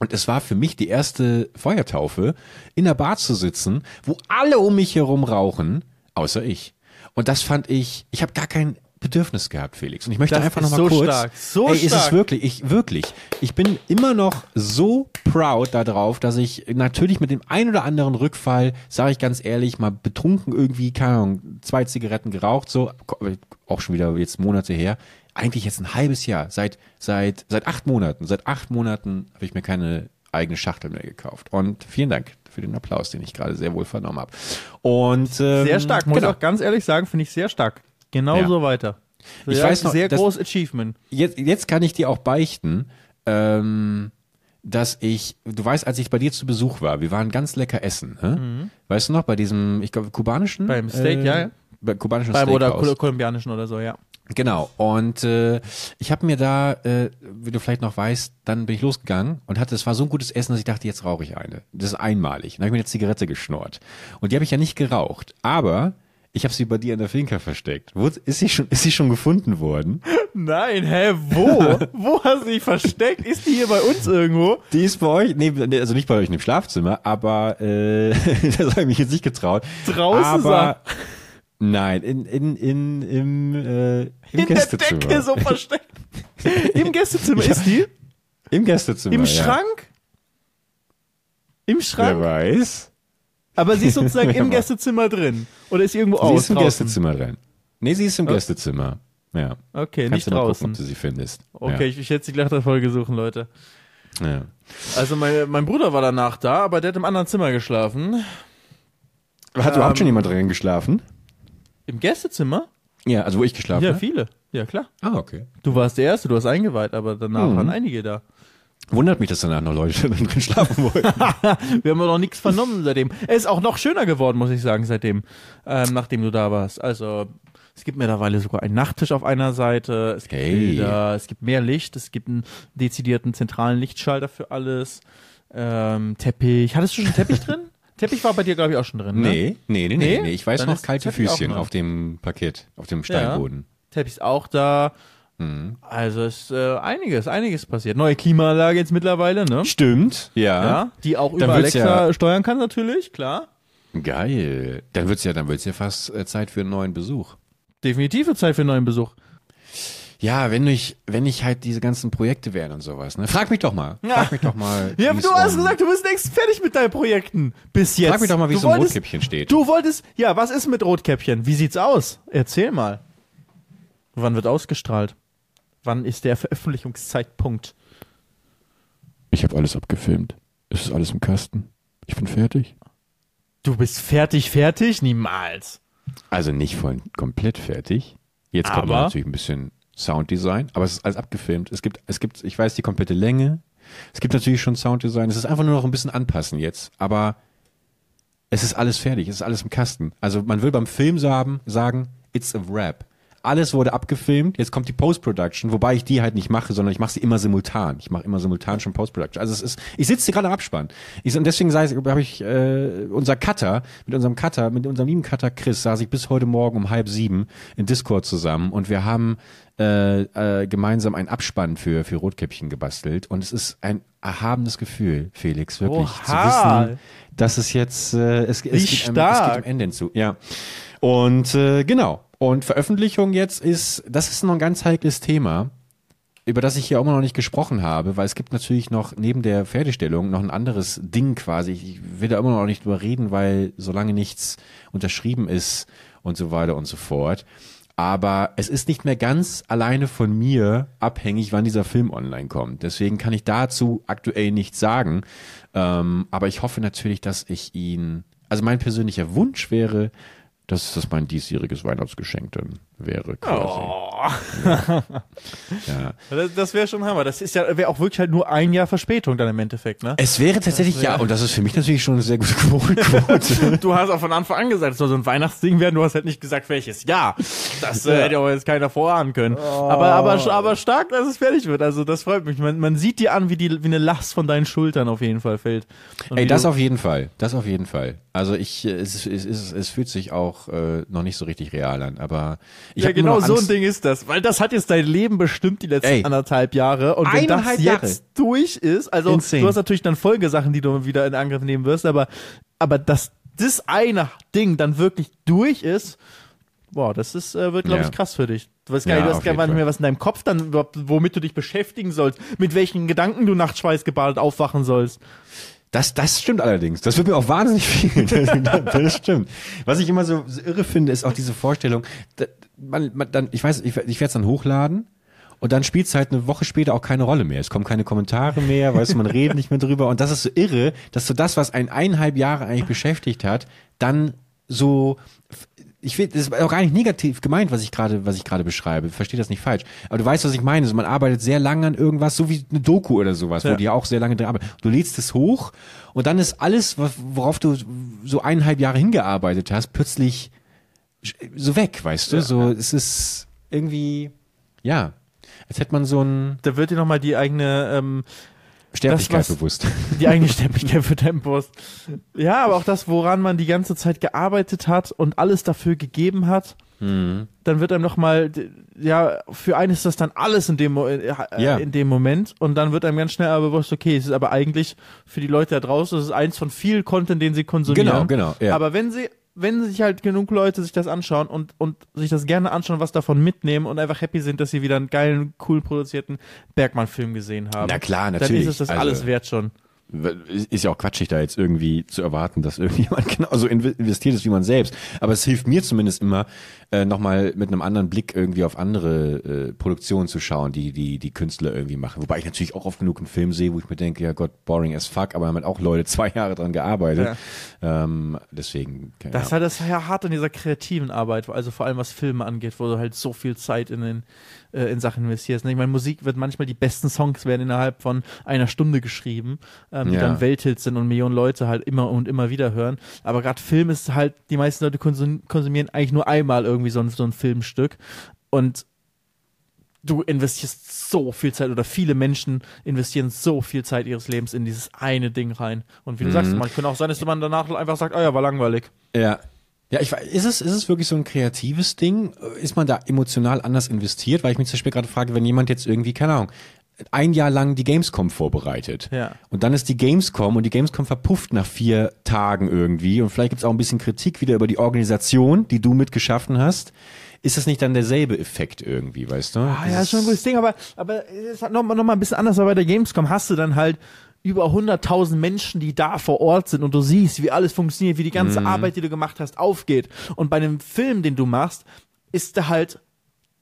Und es war für mich die erste Feuertaufe, in der Bar zu sitzen, wo alle um mich herum rauchen, außer ich. Und das fand ich, ich habe gar kein Bedürfnis gehabt, Felix. Und ich möchte Das einfach nochmal so kurz. stark, so ey, ist es stark. wirklich, ich, wirklich. Ich bin immer noch so proud darauf, dass ich natürlich mit dem ein oder anderen Rückfall, sage ich ganz ehrlich, mal betrunken irgendwie, keine Ahnung, zwei Zigaretten geraucht, so, auch schon wieder jetzt Monate her. Eigentlich jetzt ein halbes Jahr, seit, seit, seit acht Monaten, seit acht Monaten habe ich mir keine eigene Schachtel mehr gekauft. Und vielen Dank für den Applaus, den ich gerade sehr wohl vernommen habe. Und ähm, Sehr stark, muss genau. ich auch ganz ehrlich sagen, finde ich sehr stark. Genau Ja. so weiter. Ich Sehr, weiß noch, sehr großes Achievement. jetzt, jetzt kann ich dir auch beichten, ähm, dass ich, du weißt, als ich bei dir zu Besuch war, wir waren ganz lecker essen. Hä? Weißt du noch, bei diesem, ich glaube, kubanischen? Mhm. Beim Steak, ja, ja. Bei kubanischen Beim oder Steakhouse. kol kolumbianischen oder so, ja. Genau. Und äh, ich habe mir da, äh, wie du vielleicht noch weißt, dann bin ich losgegangen und hatte, es war so ein gutes Essen, dass ich dachte, jetzt rauche ich eine. Das ist einmalig. Dann habe ich mir eine Zigarette geschnurrt. Und die habe ich ja nicht geraucht. Aber ich habe sie bei dir in der Finca versteckt. Wo, ist, sie schon, ist sie schon gefunden worden? Nein, hä, wo? wo hast du dich versteckt? Ist die hier bei uns irgendwo? Die ist bei euch, nee, also nicht bei euch im Schlafzimmer, aber äh, das habe ich mich jetzt nicht getraut. Draußen, aber nein, in, in, in, im, äh, im In der Gästezimmer. Decke so versteckt. Im Gästezimmer Ja. ist die? Im Gästezimmer. Im ja. Schrank? Im Wer Schrank? weiß. Aber sie ist sozusagen Wer im. Gästezimmer drin. Oder ist sie irgendwo Sie aus? ist im draußen? Gästezimmer drin. Nee, sie ist im Gästezimmer. Ja. Okay, Kannst nicht du mal draußen. gucken, ob du sie findest. Okay, ich, ich werde die gleich der Folge suchen, Leute. Ja. ja. Also mein, mein Bruder war danach da, aber der hat im anderen Zimmer geschlafen. Hat überhaupt schon jemand drin geschlafen? Im Gästezimmer? Ja, also wo ich geschlafen Ja, habe? viele. Ja, klar. Ah, okay. Du warst der Erste, du hast eingeweiht, aber danach Mhm. waren einige da. Wundert mich, dass danach noch Leute drin schlafen wollten. Wir haben noch nichts vernommen seitdem. Er ist auch noch schöner geworden, muss ich sagen, seitdem, ähm, nachdem du da warst. Also, es gibt mittlerweile sogar einen Nachttisch auf einer Seite, es gibt Hey. Bilder, es gibt mehr Licht, es gibt einen dezidierten zentralen Lichtschalter für alles, ähm, Teppich. Hattest du schon Teppich drin? Teppich war bei dir, glaube ich, auch schon drin, ne? Nee, nee, nee, nee, Nee? Ich weiß Dann noch kalte Teppich Füßchen noch. auf dem Parkett, auf dem Steinboden. Teppich ist auch da. Also ist äh, einiges, einiges passiert. Neue Klimaanlage jetzt mittlerweile, ne? Stimmt, ja. Ja, die auch über Alexa ja- steuern kann natürlich, klar. Geil. Dann wird's ja, dann wird's ja fast äh, Zeit für einen neuen Besuch. Definitive Zeit für einen neuen Besuch. Ja, wenn ich, wenn ich halt diese ganzen Projekte wären und sowas, ne? Frag mich doch mal. Ja. Frag mich doch mal. Ja, du hast um- gesagt, du bist längst fertig mit deinen Projekten. Bis jetzt. Frag mich doch mal, wie es um Rotkäppchen steht. Du wolltest, ja, was ist mit Rotkäppchen? Wie sieht's aus? Erzähl mal. Wann wird ausgestrahlt? Wann ist der Veröffentlichungszeitpunkt? Ich habe alles abgefilmt. Es ist alles im Kasten. Ich bin fertig. Du bist fertig, fertig? Niemals. Also nicht voll komplett fertig. Jetzt kommt natürlich ein bisschen Sounddesign, aber es ist alles abgefilmt. Es gibt, es gibt, ich weiß die komplette Länge. Es gibt natürlich schon Sounddesign. Es ist einfach nur noch ein bisschen anpassen jetzt, aber es ist alles fertig. Es ist alles im Kasten. Also man will beim Film sagen, sagen, it's a wrap. Alles wurde abgefilmt, jetzt kommt die Post-Production, wobei ich die halt nicht mache, sondern ich mache sie immer simultan. Ich mache immer simultan schon Post-Production. Also es ist, ich sitze gerade am Abspann. Ich, und deswegen habe ich äh, unser Cutter, mit unserem Cutter, mit unserem lieben Cutter Chris, saß ich bis heute Morgen um halb sieben in Discord zusammen und wir haben äh, äh, gemeinsam einen Abspann für, für Rotkäppchen gebastelt und es ist ein erhabenes Gefühl, Felix, wirklich, zu Oha. wissen, dass es jetzt, äh, es, es, geht einem, es geht am Ende hinzu. Ja. Und äh, genau. Und Veröffentlichung jetzt ist, das ist noch ein ganz heikles Thema, über das ich hier auch immer noch nicht gesprochen habe, weil es gibt natürlich noch neben der Fertigstellung noch ein anderes Ding quasi. Ich will da immer noch nicht drüber reden, weil solange nichts unterschrieben ist und so weiter und so fort. Aber es ist nicht mehr ganz alleine von mir abhängig, wann dieser Film online kommt. Deswegen kann ich dazu aktuell nichts sagen. Ähm, aber ich hoffe natürlich, dass ich ihn. Also mein persönlicher Wunsch wäre, dass das mein diesjähriges Weihnachtsgeschenk dann wäre. Quasi. Ja. Das, das wäre schon Hammer. Das ist ja, wäre auch wirklich halt nur ein Jahr Verspätung dann im Endeffekt, ne? Es wäre tatsächlich, ja, und das ist für mich natürlich schon eine sehr gute Quote. Du hast auch von Anfang an gesagt, es soll so ein Weihnachtsding werden, du hast halt nicht gesagt, welches Jahr. Das äh, hätte aber jetzt keiner vorahnen können. Aber, aber, aber stark, dass es fertig wird. Also das freut mich. Man, man sieht dir an, wie, die, wie eine Last von deinen Schultern auf jeden Fall fällt. Und Ey, das auf jeden Fall. Das auf jeden Fall. Also ich, es, es, es, es fühlt sich auch äh, noch nicht so richtig real an, aber ich ja, genau so ein Ding ist das. Weil das hat jetzt dein Leben bestimmt die letzten Ey. anderthalb Jahre. Und wenn das Eineinhalb jetzt Jahre. durch ist, also Insane. du hast natürlich dann Folgesachen, die du wieder in Angriff nehmen wirst, aber, aber dass das eine Ding dann wirklich durch ist, boah, das ist, äh, wird, glaube Ja. ich, krass für dich. Du weißt gar Ja, nicht, du hast gar nicht mehr, was in deinem Kopf dann überhaupt, womit du dich beschäftigen sollst, mit welchen Gedanken du nachts schweißgebadet aufwachen sollst. Das, das stimmt allerdings. Das wird mir auch wahnsinnig viel. Das, das stimmt. Was ich immer so, so irre finde, ist auch diese Vorstellung, man, man, dann, ich weiß, ich, ich werde es dann hochladen und dann spielt es halt eine Woche später auch keine Rolle mehr. Es kommen keine Kommentare mehr, weißt du, man redet nicht mehr drüber. Und das ist so irre, dass so das, was ein eineinhalb Jahre eigentlich beschäftigt hat, dann so ich will, das ist auch gar nicht negativ gemeint, was ich gerade, was ich gerade beschreibe. Verstehe das nicht falsch. Aber du weißt, was ich meine. Also man arbeitet sehr lange an irgendwas, so wie eine Doku oder sowas, Ja. wo die ja auch sehr lange dran arbeiten. Du lädst es hoch und dann ist alles, worauf du so eineinhalb Jahre hingearbeitet hast, plötzlich so weg, weißt du? so, es ist irgendwie, ja, als hätte man so ein Da wird dir nochmal die eigene, ähm, Sterblichkeit bewusst. die eigene Sterblichkeit für deinen Post. Ja, aber auch das, woran man die ganze Zeit gearbeitet hat und alles dafür gegeben hat, Mhm. dann wird einem nochmal, ja, für einen ist das dann alles in dem, Mo- äh, Ja. in dem Moment und dann wird einem ganz schnell aber bewusst, okay, es ist aber eigentlich für die Leute da draußen, es ist eins von viel Content, den sie konsumieren. Genau, genau, ja. Aber wenn sie, wenn sich halt genug Leute sich das anschauen und, und sich das gerne anschauen, was davon mitnehmen und einfach happy sind, dass sie wieder einen geilen, cool produzierten Bergmann-Film gesehen haben. Na klar, Dann natürlich. ist es das Also- alles wert schon. Ist ja auch quatschig, da jetzt irgendwie zu erwarten, dass irgendjemand genauso inv- investiert ist wie man selbst. Aber es hilft mir zumindest immer, äh, nochmal mit einem anderen Blick irgendwie auf andere äh, Produktionen zu schauen, die, die die Künstler irgendwie machen. Wobei ich natürlich auch oft genug einen Film sehe, wo ich mir denke, ja Gott, boring as fuck, aber haben halt auch Leute zwei Jahre dran gearbeitet. Ähm, deswegen, keine Das ist Ahnung. halt das ja hart an dieser kreativen Arbeit, also vor allem was Filme angeht, wo du halt so viel Zeit in den äh, in Sachen investierst. ne? Ich meine, Musik wird manchmal die besten Songs werden innerhalb von einer Stunde geschrieben, ähm, die Ja. dann Welthits sind und Millionen Leute halt immer und immer wieder hören. Aber gerade Film ist halt, die meisten Leute konsum konsumieren eigentlich nur einmal irgendwie so ein, so ein Filmstück und du investierst so viel Zeit oder viele Menschen investieren so viel Zeit ihres Lebens in dieses eine Ding rein. Und wie du sagst, man kann auch sein, dass man danach einfach sagt, oh ja, war langweilig. Ja. Ja, ich weiß, ist es, ist es wirklich so ein kreatives Ding? Ist man da emotional anders investiert? Weil ich mich zum Beispiel gerade frage, wenn jemand jetzt irgendwie, keine Ahnung, ein Jahr lang die Gamescom vorbereitet. Ja. Und dann ist die Gamescom und die Gamescom verpufft nach vier Tagen irgendwie. Und vielleicht gibt's auch ein bisschen Kritik wieder über die Organisation, die du mitgeschaffen hast. Ist das nicht dann derselbe Effekt irgendwie, weißt du? Ah, ja, ist schon ein gutes Ding, aber, aber es ist halt noch, mal- noch mal ein bisschen anders, weil bei der Gamescom hast du dann halt über 100.000 Menschen, die da vor Ort sind und du siehst, wie alles funktioniert, wie die ganze Arbeit, die du gemacht hast, aufgeht. Und bei einem Film, den du machst, ist da halt,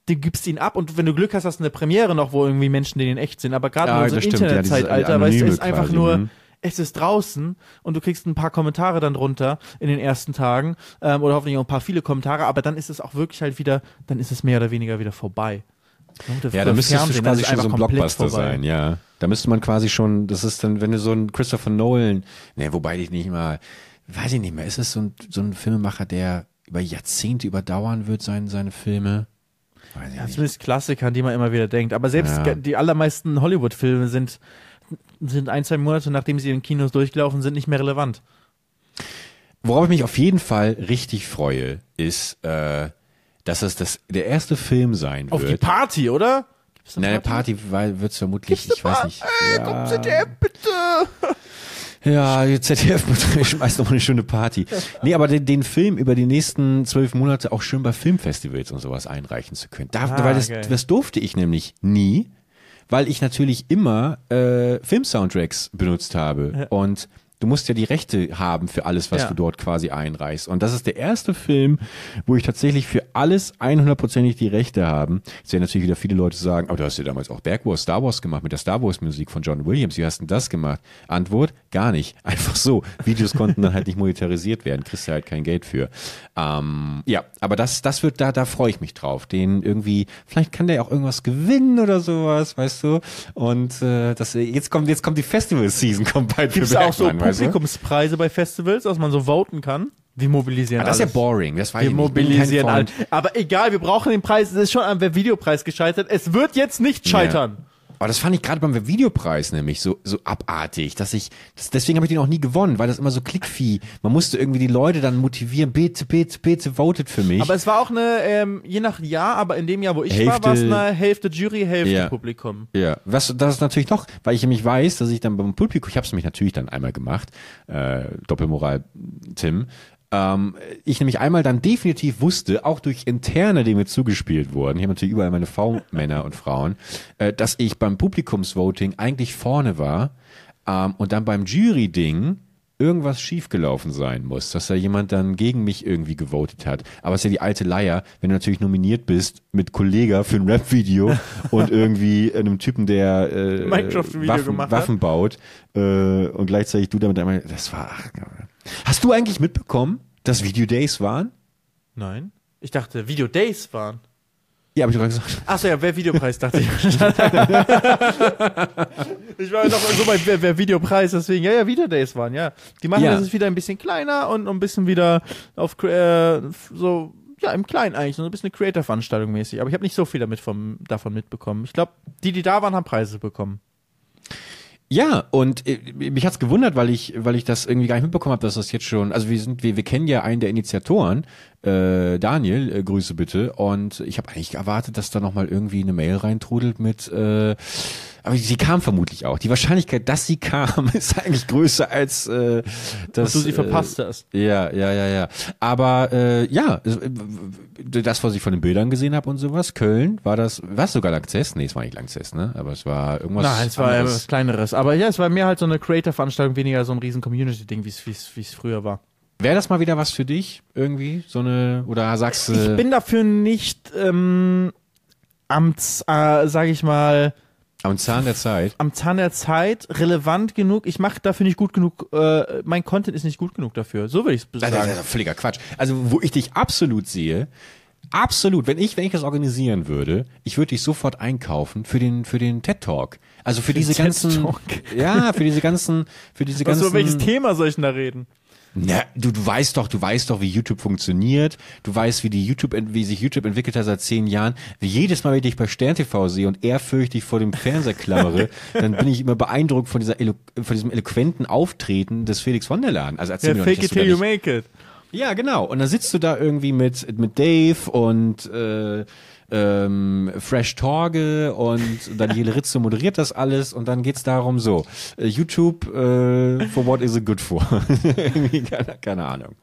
du gibst ihn ab und wenn du Glück hast, hast du eine Premiere noch, wo irgendwie Menschen, die in echt sind. Aber gerade Ja, in unserem stimmt, ja, Internetzeitalter, weißt du, ist einfach quasi, nur, mhm. es ist draußen und du kriegst ein paar Kommentare dann drunter in den ersten Tagen ähm, oder hoffentlich auch ein paar viele Kommentare, aber dann ist es auch wirklich halt wieder, dann ist es mehr oder weniger wieder vorbei. Ja, da müsste es quasi schon so ein Blockbuster vorbei. sein, ja. Da müsste man quasi schon, das ist dann, wenn du so ein Christopher Nolan, ne, wobei ich nicht mal, weiß ich nicht mehr, ist es so ein, so ein Filmemacher, der über Jahrzehnte überdauern wird, seine, seine Filme? Weiß ich Ja, zumindest Klassiker, an die man immer wieder denkt. Aber selbst Ja. die allermeisten Hollywood-Filme sind, sind ein, zwei Monate, nachdem sie in den Kinos durchgelaufen sind, nicht mehr relevant. Worauf ich mich auf jeden Fall richtig freue, ist, äh, dass es das, der erste Film sein Auf die wird. Party, oder? Gibt's Nein, eine Party wird es vermutlich, ich weiß nicht. Ey, komm, ZDF, bitte! Ja, die ZDF schmeißt noch mal eine schöne Party. Nee, aber den, den Film über die nächsten zwölf Monate auch schön bei Filmfestivals und sowas einreichen zu können. Da, Ah, weil das, geil. das durfte ich nämlich nie, weil ich natürlich immer äh, Film-Soundtracks benutzt habe. Und du musst ja die Rechte haben für alles, was Ja. du dort quasi einreichst. Und das ist der erste Film, wo ich tatsächlich für alles 100%ig die Rechte haben. Jetzt werden natürlich wieder viele Leute sagen, aber du hast ja damals auch Berg Wars, Star Wars gemacht mit der Star Wars Musik von John Williams. Wie hast du denn das gemacht? Antwort, gar nicht. Einfach so. Videos konnten dann halt nicht monetarisiert werden, kriegst du halt kein Geld für. Ähm, ja, aber das, das wird, da, da freue ich mich drauf. Den irgendwie, vielleicht kann der ja auch irgendwas gewinnen oder sowas, weißt du? Und äh, das, jetzt kommt, jetzt kommt die Festival-Season, kommt bald Gibt es für auch so Bergmann, weißt du? Publikumspreise bei Festivals, dass man so voten kann? Wir mobilisieren Ah, das ist ja alles. boring, das weiß Wir mobilisieren alle. Aber egal, wir brauchen den Preis. Es ist schon am Videopreis gescheitert. Es wird jetzt nicht scheitern. Aber das fand ich gerade beim Videopreis nämlich so, so abartig, dass ich, das, deswegen habe ich den auch nie gewonnen, weil das immer so Klickvieh. Man musste irgendwie die Leute dann motivieren, bitte, bitte, bitte, votet für mich. Aber es war auch eine, ähm, je nach Jahr, aber in dem Jahr, wo ich war, Hälfte- war es eine Hälfte Jury, Hälfte Ja. Publikum. Ja, was das ist natürlich noch, weil ich nämlich weiß, dass ich dann beim Publikum, ich habe es nämlich natürlich dann einmal gemacht, äh, Doppelmoral Tim, ähm, ich nämlich einmal dann definitiv wusste, auch durch interne, die mir zugespielt wurden, ich habe natürlich überall meine V-Männer und Frauen, äh, dass ich beim Publikumsvoting eigentlich vorne war ähm, und dann beim Jury-Ding irgendwas schiefgelaufen sein muss, dass da jemand dann gegen mich irgendwie gewotet hat. Aber es ist ja die alte Leier, wenn du natürlich nominiert bist mit Kollega für ein Rap-Video und irgendwie einem Typen, der äh, Minecraft-Video Waffen. Waffen baut äh, und gleichzeitig du damit einmal, das war, ach, hast du eigentlich mitbekommen, dass Video Days waren? Nein. Ich dachte, Video Days waren. Ja, hab ich doch gerade gesagt. Achso, ja, wer Videopreis, dachte ich. ich war noch so bei wer, wer Videopreis, deswegen, ja, ja, Video Days waren, ja. Die machen Ja. das jetzt wieder ein bisschen kleiner und ein bisschen wieder auf, äh, so, ja, im Kleinen eigentlich, so ein bisschen eine Creator-Veranstaltung mäßig. Aber ich habe nicht so viel damit vom, davon mitbekommen. Ich glaube, die, die da waren, haben Preise bekommen. Ja, und äh, mich hat's gewundert, weil ich, weil ich das irgendwie gar nicht mitbekommen habe, dass das jetzt schon, also wir sind, wir, wir kennen ja einen der Initiatoren, äh, Daniel, äh, Grüße bitte, und ich habe eigentlich erwartet, dass da nochmal irgendwie eine Mail reintrudelt mit, äh, aber sie kam vermutlich auch. Die Wahrscheinlichkeit, dass sie kam, ist eigentlich größer als äh, dass Dass du sie äh, verpasst hast. Ja, ja, ja, ja. Aber äh, ja, äh, das, was ich von den Bildern gesehen habe und sowas, Köln, war das, war es sogar Langzess? Nee, es war nicht Langzess, ne? Aber es war irgendwas. Nein, es war anderes. was Kleineres. Aber ja, es war mehr halt so eine Creator-Veranstaltung, weniger so ein riesen Community-Ding, wie es früher war. Wäre das mal wieder was für dich irgendwie? So eine, oder sagst du. Ich bin dafür nicht ähm, am, äh, sag ich mal, am Zahn der Zeit. am Zahn der Zeit relevant genug. Ich mache dafür nicht gut genug, äh, mein Content ist nicht gut genug dafür. So würde ich es sagen. das ist völliger Quatsch. Also, wo ich dich absolut sehe, absolut, wenn ich, wenn ich das organisieren würde, ich würde dich sofort einkaufen für den, für den TED Talk. Also für diese TED ganzen, ja, für diese ganzen, für diese Was, ganzen. über welches Thema soll ich denn da reden? Na, du, du weißt doch, du weißt doch, wie YouTube funktioniert. Du weißt, wie die YouTube, wie sich YouTube entwickelt hat seit zehn Jahren. Wie jedes Mal, wenn ich dich bei Stern TV sehe und ehrfürchtig vor dem Fernseher klammere, dann bin ich immer beeindruckt von dieser, elo von diesem eloquenten Auftreten des Felix von der Laden. Also erzähl Ja, mir doch fake nicht, it till you make it. Ja, genau. Und dann sitzt du da irgendwie mit, mit Dave und äh, ähm, Fresh Torge und Daniele Ritze moderiert das alles und dann geht's darum so, äh, YouTube, äh, for what is it good for? Keine, keine Ahnung.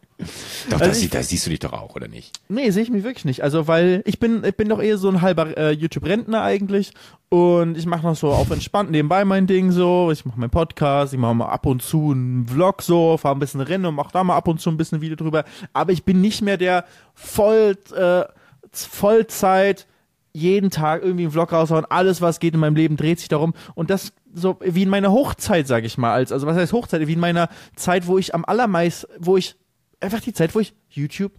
Doch, Also das, ich- das siehst du dich doch auch, oder nicht? Nee, sehe ich mich wirklich nicht. Also, weil ich bin, ich bin doch eher so ein halber äh, YouTube-Rentner eigentlich. Und ich mache noch so auf entspannt nebenbei mein Ding so. Ich mache meinen Podcast, ich mache mal ab und zu einen Vlog so, fahre ein bisschen Rennen und mache da mal ab und zu ein bisschen Video drüber. Aber ich bin nicht mehr der voll, äh, Vollzeit jeden Tag irgendwie einen Vlog raushauen. Alles, was geht in meinem Leben, dreht sich darum. Und das so wie in meiner Hochzeit, sage ich mal. Als, also was heißt Hochzeit? Wie in meiner Zeit, wo ich am allermeisten, wo ich einfach die Zeit, wo ich YouTube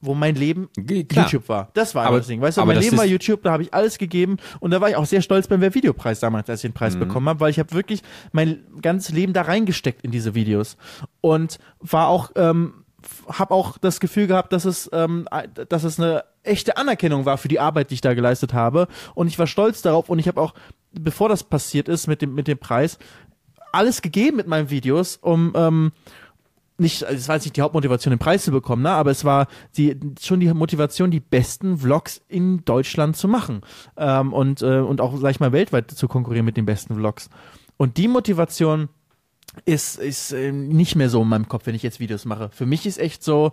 wo mein Leben klar. YouTube war. Das war Aber- das Ding. Weißt du, mein Leben war YouTube, da habe ich alles gegeben und da war ich auch sehr stolz beim Wer-Videopreis damals, als ich den Mhm. Preis bekommen habe, weil ich habe wirklich mein ganzes Leben da reingesteckt in diese Videos und war auch, ähm, habe auch das Gefühl gehabt, dass es, ähm, dass es eine echte Anerkennung war für die Arbeit, die ich da geleistet habe und ich war stolz darauf und ich habe auch, bevor das passiert ist mit dem mit dem Preis, alles gegeben mit meinen Videos, um ähm, nicht, also es war jetzt nicht die Hauptmotivation, den Preis zu bekommen, ne? aber es war die, schon die Motivation, die besten Vlogs in Deutschland zu machen ähm, und, äh, und auch, sag ich mal, weltweit zu konkurrieren mit den besten Vlogs. Und die Motivation ist, ist äh, nicht mehr so in meinem Kopf, wenn ich jetzt Videos mache. Für mich ist echt so,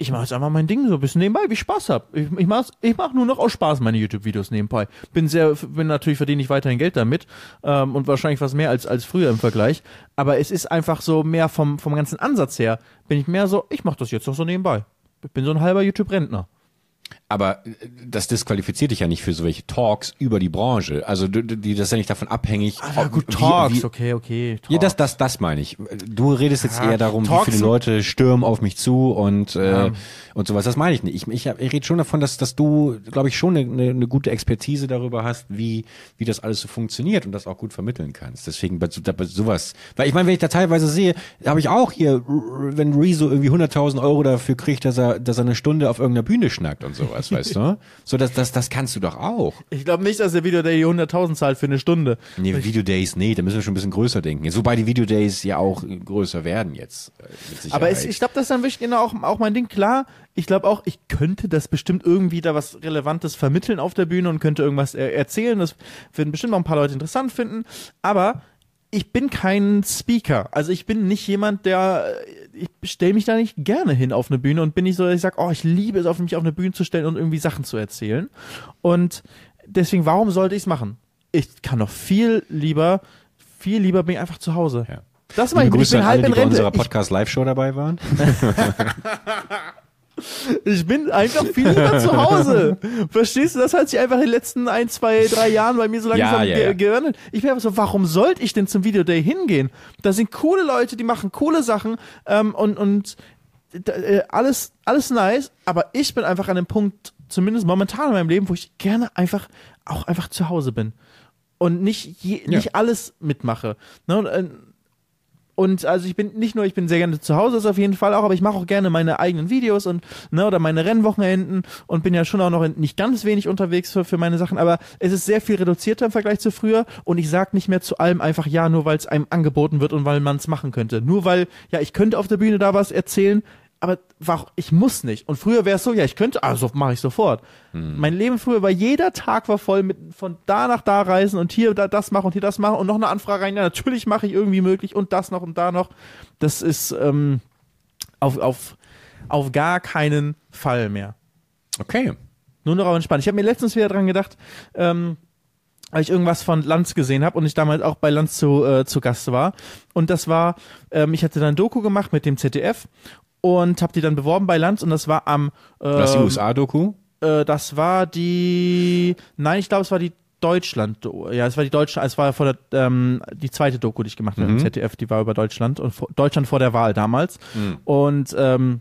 ich mache jetzt einfach mein Ding so ein bisschen nebenbei, wie ich Spaß hab. Ich, ich mache ich mach nur noch aus Spaß meine YouTube-Videos nebenbei. Bin sehr, bin natürlich verdiene ich weiterhin Geld damit ähm, und wahrscheinlich was mehr als als früher im Vergleich. Aber es ist einfach so mehr vom vom ganzen Ansatz her. Bin ich mehr so, ich mache das jetzt noch so nebenbei. Ich bin so ein halber YouTube-Rentner. Aber äh, das disqualifiziert dich ja nicht für so welche Talks über die Branche. Also du, die das ist ja nicht davon abhängig. ob- wie- wie- okay, okay. Ja, das, das, das meine ich. Du redest jetzt Ja, eher darum, Talks wie viele Leute stürmen auf mich zu und äh, Ja. und sowas. Das meine ich nicht. Ich, ich, ich rede schon davon, dass, dass du, glaube ich, schon eine, eine, eine gute Expertise darüber hast, wie, wie das alles so funktioniert und das auch gut vermitteln kannst. Deswegen bei, bei sowas. Weil ich meine, wenn ich da teilweise sehe, habe ich auch hier, wenn Rezo irgendwie 100.000 Euro dafür kriegt, dass er, dass er eine Stunde auf irgendeiner Bühne schnackt und sowas, weißt du? So, das, das, das kannst du doch auch. Ich glaube nicht, dass der Video der die 100.000 zahlt für eine Stunde. Nee, Videodays, nee, da müssen wir schon ein bisschen größer denken. Jetzt, wobei die Videodays ja auch äh, größer werden jetzt. äh. Aber es, ich glaube, das ist dann wirklich genau auch, auch mein Ding. Klar, ich glaube auch, ich könnte das bestimmt irgendwie da was Relevantes vermitteln auf der Bühne und könnte irgendwas er erzählen. Das würden bestimmt auch ein paar Leute interessant finden. Aber ich bin kein Speaker. Also ich bin nicht jemand, der, ich stelle mich da nicht gerne hin auf eine Bühne und bin nicht so, dass ich sage, oh, ich liebe es, auf mich auf eine Bühne zu stellen und irgendwie Sachen zu erzählen. Und deswegen, warum sollte ich es machen? Ich kann doch viel lieber, viel lieber bin ich einfach zu Hause. Ja. Das meine ich, Liebe ich Grüße bin an halb alle, in die bei Rente. unserer Ich Podcast-Live-Show dabei waren. Ich bin einfach viel lieber zu Hause. Verstehst du? Das hat sich einfach in den letzten ein, zwei, drei Jahren bei mir so langsam Ja, ja, ja. geöffnet. Ich bin einfach so, warum sollte ich denn zum Videoday hingehen? Da sind coole Leute, die machen coole Sachen ähm, und, und äh, alles, alles nice, aber ich bin einfach an dem Punkt, zumindest momentan in meinem Leben, wo ich gerne einfach auch einfach zu Hause bin und nicht, je, Ja. nicht alles mitmache. Ne? Und, also ich bin nicht nur, ich bin sehr gerne zu Hause, das auf jeden Fall auch, aber ich mache auch gerne meine eigenen Videos und ne, oder meine Rennwochenenden und bin ja schon auch noch nicht ganz wenig unterwegs für, für meine Sachen, aber es ist sehr viel reduzierter im Vergleich zu früher und ich sag nicht mehr zu allem einfach ja, nur weil es einem angeboten wird und weil man es machen könnte. Nur weil, ja, ich könnte auf der Bühne da was erzählen, aber ich muss nicht. Und früher wäre es so, ja, ich könnte, also mache ich sofort. Mein Leben früher war, jeder Tag war voll mit von da nach da reisen und hier da das machen und hier das machen und noch eine Anfrage rein. Ja, natürlich mache ich irgendwie möglich und das noch und da noch. Das ist ähm, auf, auf, auf gar keinen Fall mehr. Okay. Nur noch auf entspannt. Ich habe mir letztens wieder dran gedacht, ähm, weil ich irgendwas von Lanz gesehen habe und ich damals auch bei Lanz zu, äh, zu Gast war. Und das war, ähm, ich hatte dann ein Doku gemacht mit dem ZDF und habe die dann beworben bei Lanz und das war am äh, Das die USA-Doku? äh, das war die, nein, ich glaube, es war die Deutschland, ja, es war die Deutschland, es war vor der, ähm, die zweite Doku, die ich gemacht habe im ZDF, die war über Deutschland und vor, Deutschland vor der Wahl damals. Und ähm,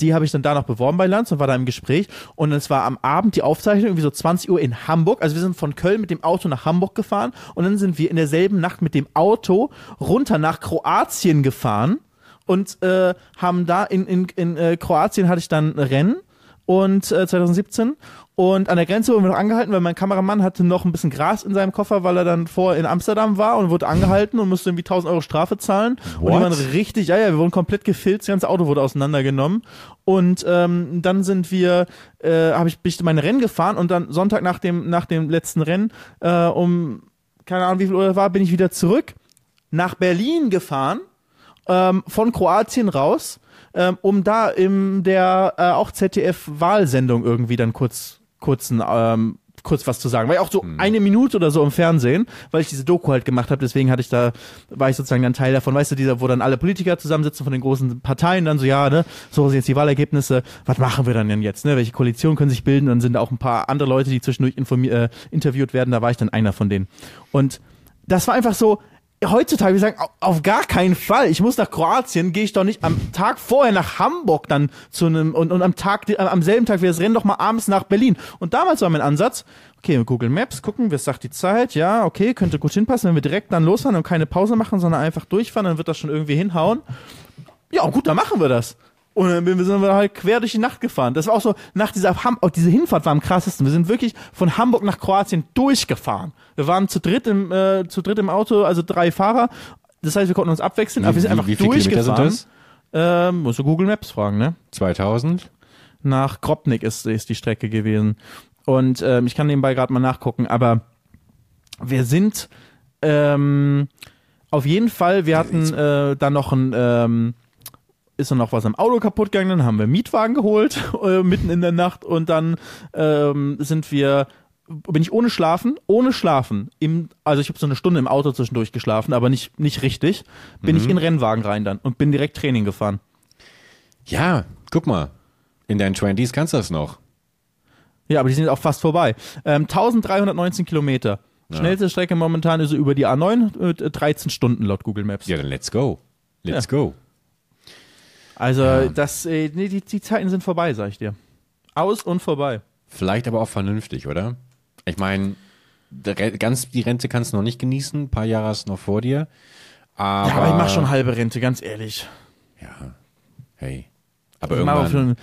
die habe ich dann da noch beworben bei Lanz und war da im Gespräch. Und es war am Abend die Aufzeichnung, irgendwie so 20 Uhr in Hamburg. Also wir sind von Köln mit dem Auto nach Hamburg gefahren und dann sind wir in derselben Nacht mit dem Auto runter nach Kroatien gefahren und äh, haben da in, in, in äh, Kroatien hatte ich dann ein Rennen und äh, 2017 und an der Grenze wurden wir noch angehalten, weil mein Kameramann hatte noch ein bisschen Gras in seinem Koffer, weil er dann vor in Amsterdam war und wurde angehalten und musste irgendwie 1000 Euro Strafe zahlen. Und What? die waren richtig, ja, ja, wir wurden komplett gefilzt, das ganze Auto wurde auseinandergenommen. Und ähm, dann sind wir, äh, habe ich, bin ich meine Rennen gefahren und dann Sonntag nach dem, nach dem letzten Rennen, äh, um, keine Ahnung wie viel Uhr war, bin ich wieder zurück nach Berlin gefahren, ähm, von Kroatien raus, ähm, um da in der äh, auch ZDF-Wahlsendung irgendwie dann kurz kurzen ähm, kurz was zu sagen. War ja auch so eine Minute oder so im Fernsehen, weil ich diese Doku halt gemacht habe, deswegen hatte ich da, war ich sozusagen dann Teil davon, weißt du, dieser, wo dann alle Politiker zusammensitzen von den großen Parteien, dann so, ja, ne, so sind jetzt die Wahlergebnisse, was machen wir dann denn jetzt, ne? Welche Koalitionen können sich bilden? Dann sind da auch ein paar andere Leute, die zwischendurch informiert, äh, interviewt werden, da war ich dann einer von denen. Und das war einfach so, heutzutage, wir sagen, au- auf gar keinen Fall. Ich muss nach Kroatien, gehe ich doch nicht am Tag vorher nach Hamburg dann zu einem und, und am Tag, am selben Tag wie das Rennen doch mal abends nach Berlin. Und damals war mein Ansatz, okay, Google Maps gucken, was sagt die Zeit, ja, okay, könnte gut hinpassen, wenn wir direkt dann losfahren und keine Pause machen, sondern einfach durchfahren, dann wird das schon irgendwie hinhauen. Ja, gut, dann machen wir das. Und dann sind wir halt quer durch die Nacht gefahren. Das war auch so, nach dieser Ham auch diese Hinfahrt war am krassesten. Wir sind wirklich von Hamburg nach Kroatien durchgefahren. Wir waren zu dritt im, äh, zu dritt im Auto, also drei Fahrer. Das heißt, wir konnten uns abwechseln, aber wir sind einfach wie viele Kilometer sind durchgefahren. das? Ähm, musst du Google Maps fragen, ne? 2000? Nach Kropnik ist, ist die Strecke gewesen. Und ähm, ich kann nebenbei gerade mal nachgucken, aber wir sind ähm, auf jeden Fall, wir hatten äh, dann noch ein, ähm, ist dann noch was am Auto kaputt gegangen, dann haben wir einen Mietwagen geholt, äh, mitten in der Nacht und dann ähm, sind wir, bin ich ohne Schlafen, ohne Schlafen, im, also ich habe so eine Stunde im Auto zwischendurch geschlafen, aber nicht, nicht richtig, bin ich in den Rennwagen rein dann und bin direkt Training gefahren. Ja, guck mal. In deinen 20s kannst du das noch. Ja, aber die sind auch fast vorbei. Ähm, 1319 Kilometer. Schnellste Strecke momentan ist über die A9, äh, 13 Stunden laut Google Maps. Ja, dann let's go. Let's go. Also das, äh, nee, die, die Zeiten sind vorbei, sag ich dir. Aus und vorbei. Vielleicht aber auch vernünftig, oder? Ich meine, ganz die Rente kannst du noch nicht genießen. Ein paar Jahre du noch vor dir. Aber, Ja, aber ich mach schon halbe Rente, ganz ehrlich. Ja, hey. Aber Ich, irgendwann. schon,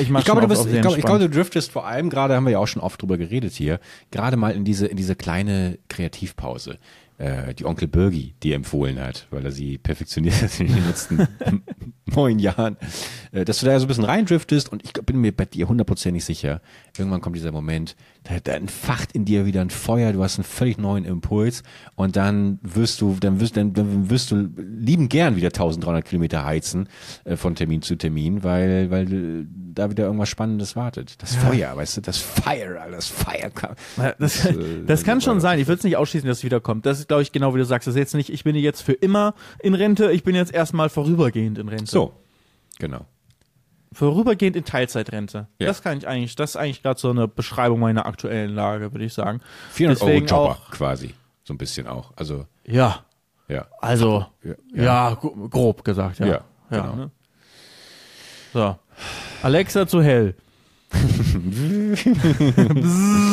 ich, Ich glaube, du bist, ich glaube, ich glaube, du driftest vor allem gerade, haben wir ja auch schon oft drüber geredet hier, gerade mal in diese, in diese kleine Kreativpause, äh, die Onkel Birgi dir empfohlen hat, weil er sie perfektioniert hat in den letzten neun Jahren, äh, dass du da so ein bisschen reindriftest und ich bin mir bei dir hundertprozentig sicher, irgendwann kommt dieser Moment, da, entfacht in dir wieder ein Feuer, du hast einen völlig neuen Impuls und dann wirst du, dann wirst, dann, dann wirst du lieben gern wieder 1300 Kilometer heizen äh, von Termin zu Termin, weil, weil da wieder irgendwas Spannendes wartet. Das Feuer, weißt du, das Fire, das Fire. Ja, Das, äh, das kann schon sein. Ich würde es nicht ausschließen, dass es wiederkommt. Das ist, glaube ich, genau wie du sagst. Das ist jetzt nicht, ich bin jetzt für immer in Rente, ich bin jetzt erstmal vorübergehend in Rente. So, genau. Vorübergehend in Teilzeitrente. Ja. Das kann ich eigentlich, das ist eigentlich gerade so eine Beschreibung meiner aktuellen Lage, würde ich sagen. 400 Deswegen Euro Jobber auch- quasi, so ein bisschen auch. Also, Ja, ja. also, Ja, ja, ja. gro- grob gesagt, ja. Ja, genau. ne? So. Alexa zu hell.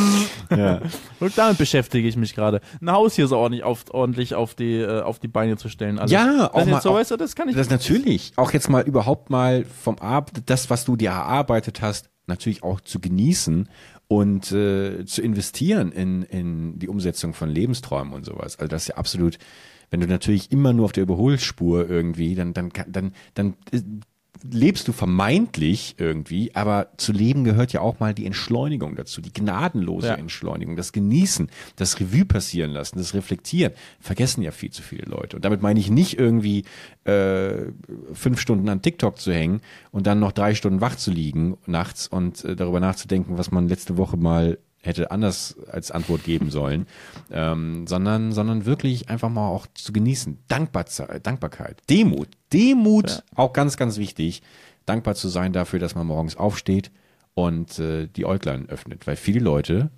ja. Und damit beschäftige ich mich gerade. Ein Haus hier so ordentlich auf, ordentlich auf die, äh, auf die Beine zu stellen. Also, Ja, auch mal- so, auch- weißt du, das kann ich Das natürlich. Auch jetzt mal überhaupt mal vom Ab das, was du dir erarbeitet hast, natürlich auch zu genießen und äh, zu investieren in, in die Umsetzung von Lebensträumen und sowas. Also das ist ja absolut, wenn du natürlich immer nur auf der Überholspur irgendwie, dann, dann, kann- dann, dann äh, lebst du vermeintlich irgendwie, aber zu leben gehört ja auch mal die Entschleunigung dazu, die gnadenlose Ja. Entschleunigung, das Genießen, das Revue passieren lassen, das Reflektieren. Vergessen ja viel zu viele Leute. Und damit meine ich nicht irgendwie äh, fünf Stunden an TikTok zu hängen und dann noch drei Stunden wach zu liegen nachts und äh, darüber nachzudenken, was man letzte Woche mal hätte anders als Antwort geben sollen, ähm, sondern, sondern wirklich einfach mal auch zu genießen. Dankbar, Dankbarkeit, Demut, Demut, auch ganz, ganz wichtig, dankbar zu sein dafür, dass man morgens aufsteht und äh, die Äuglein öffnet, weil viele Leute,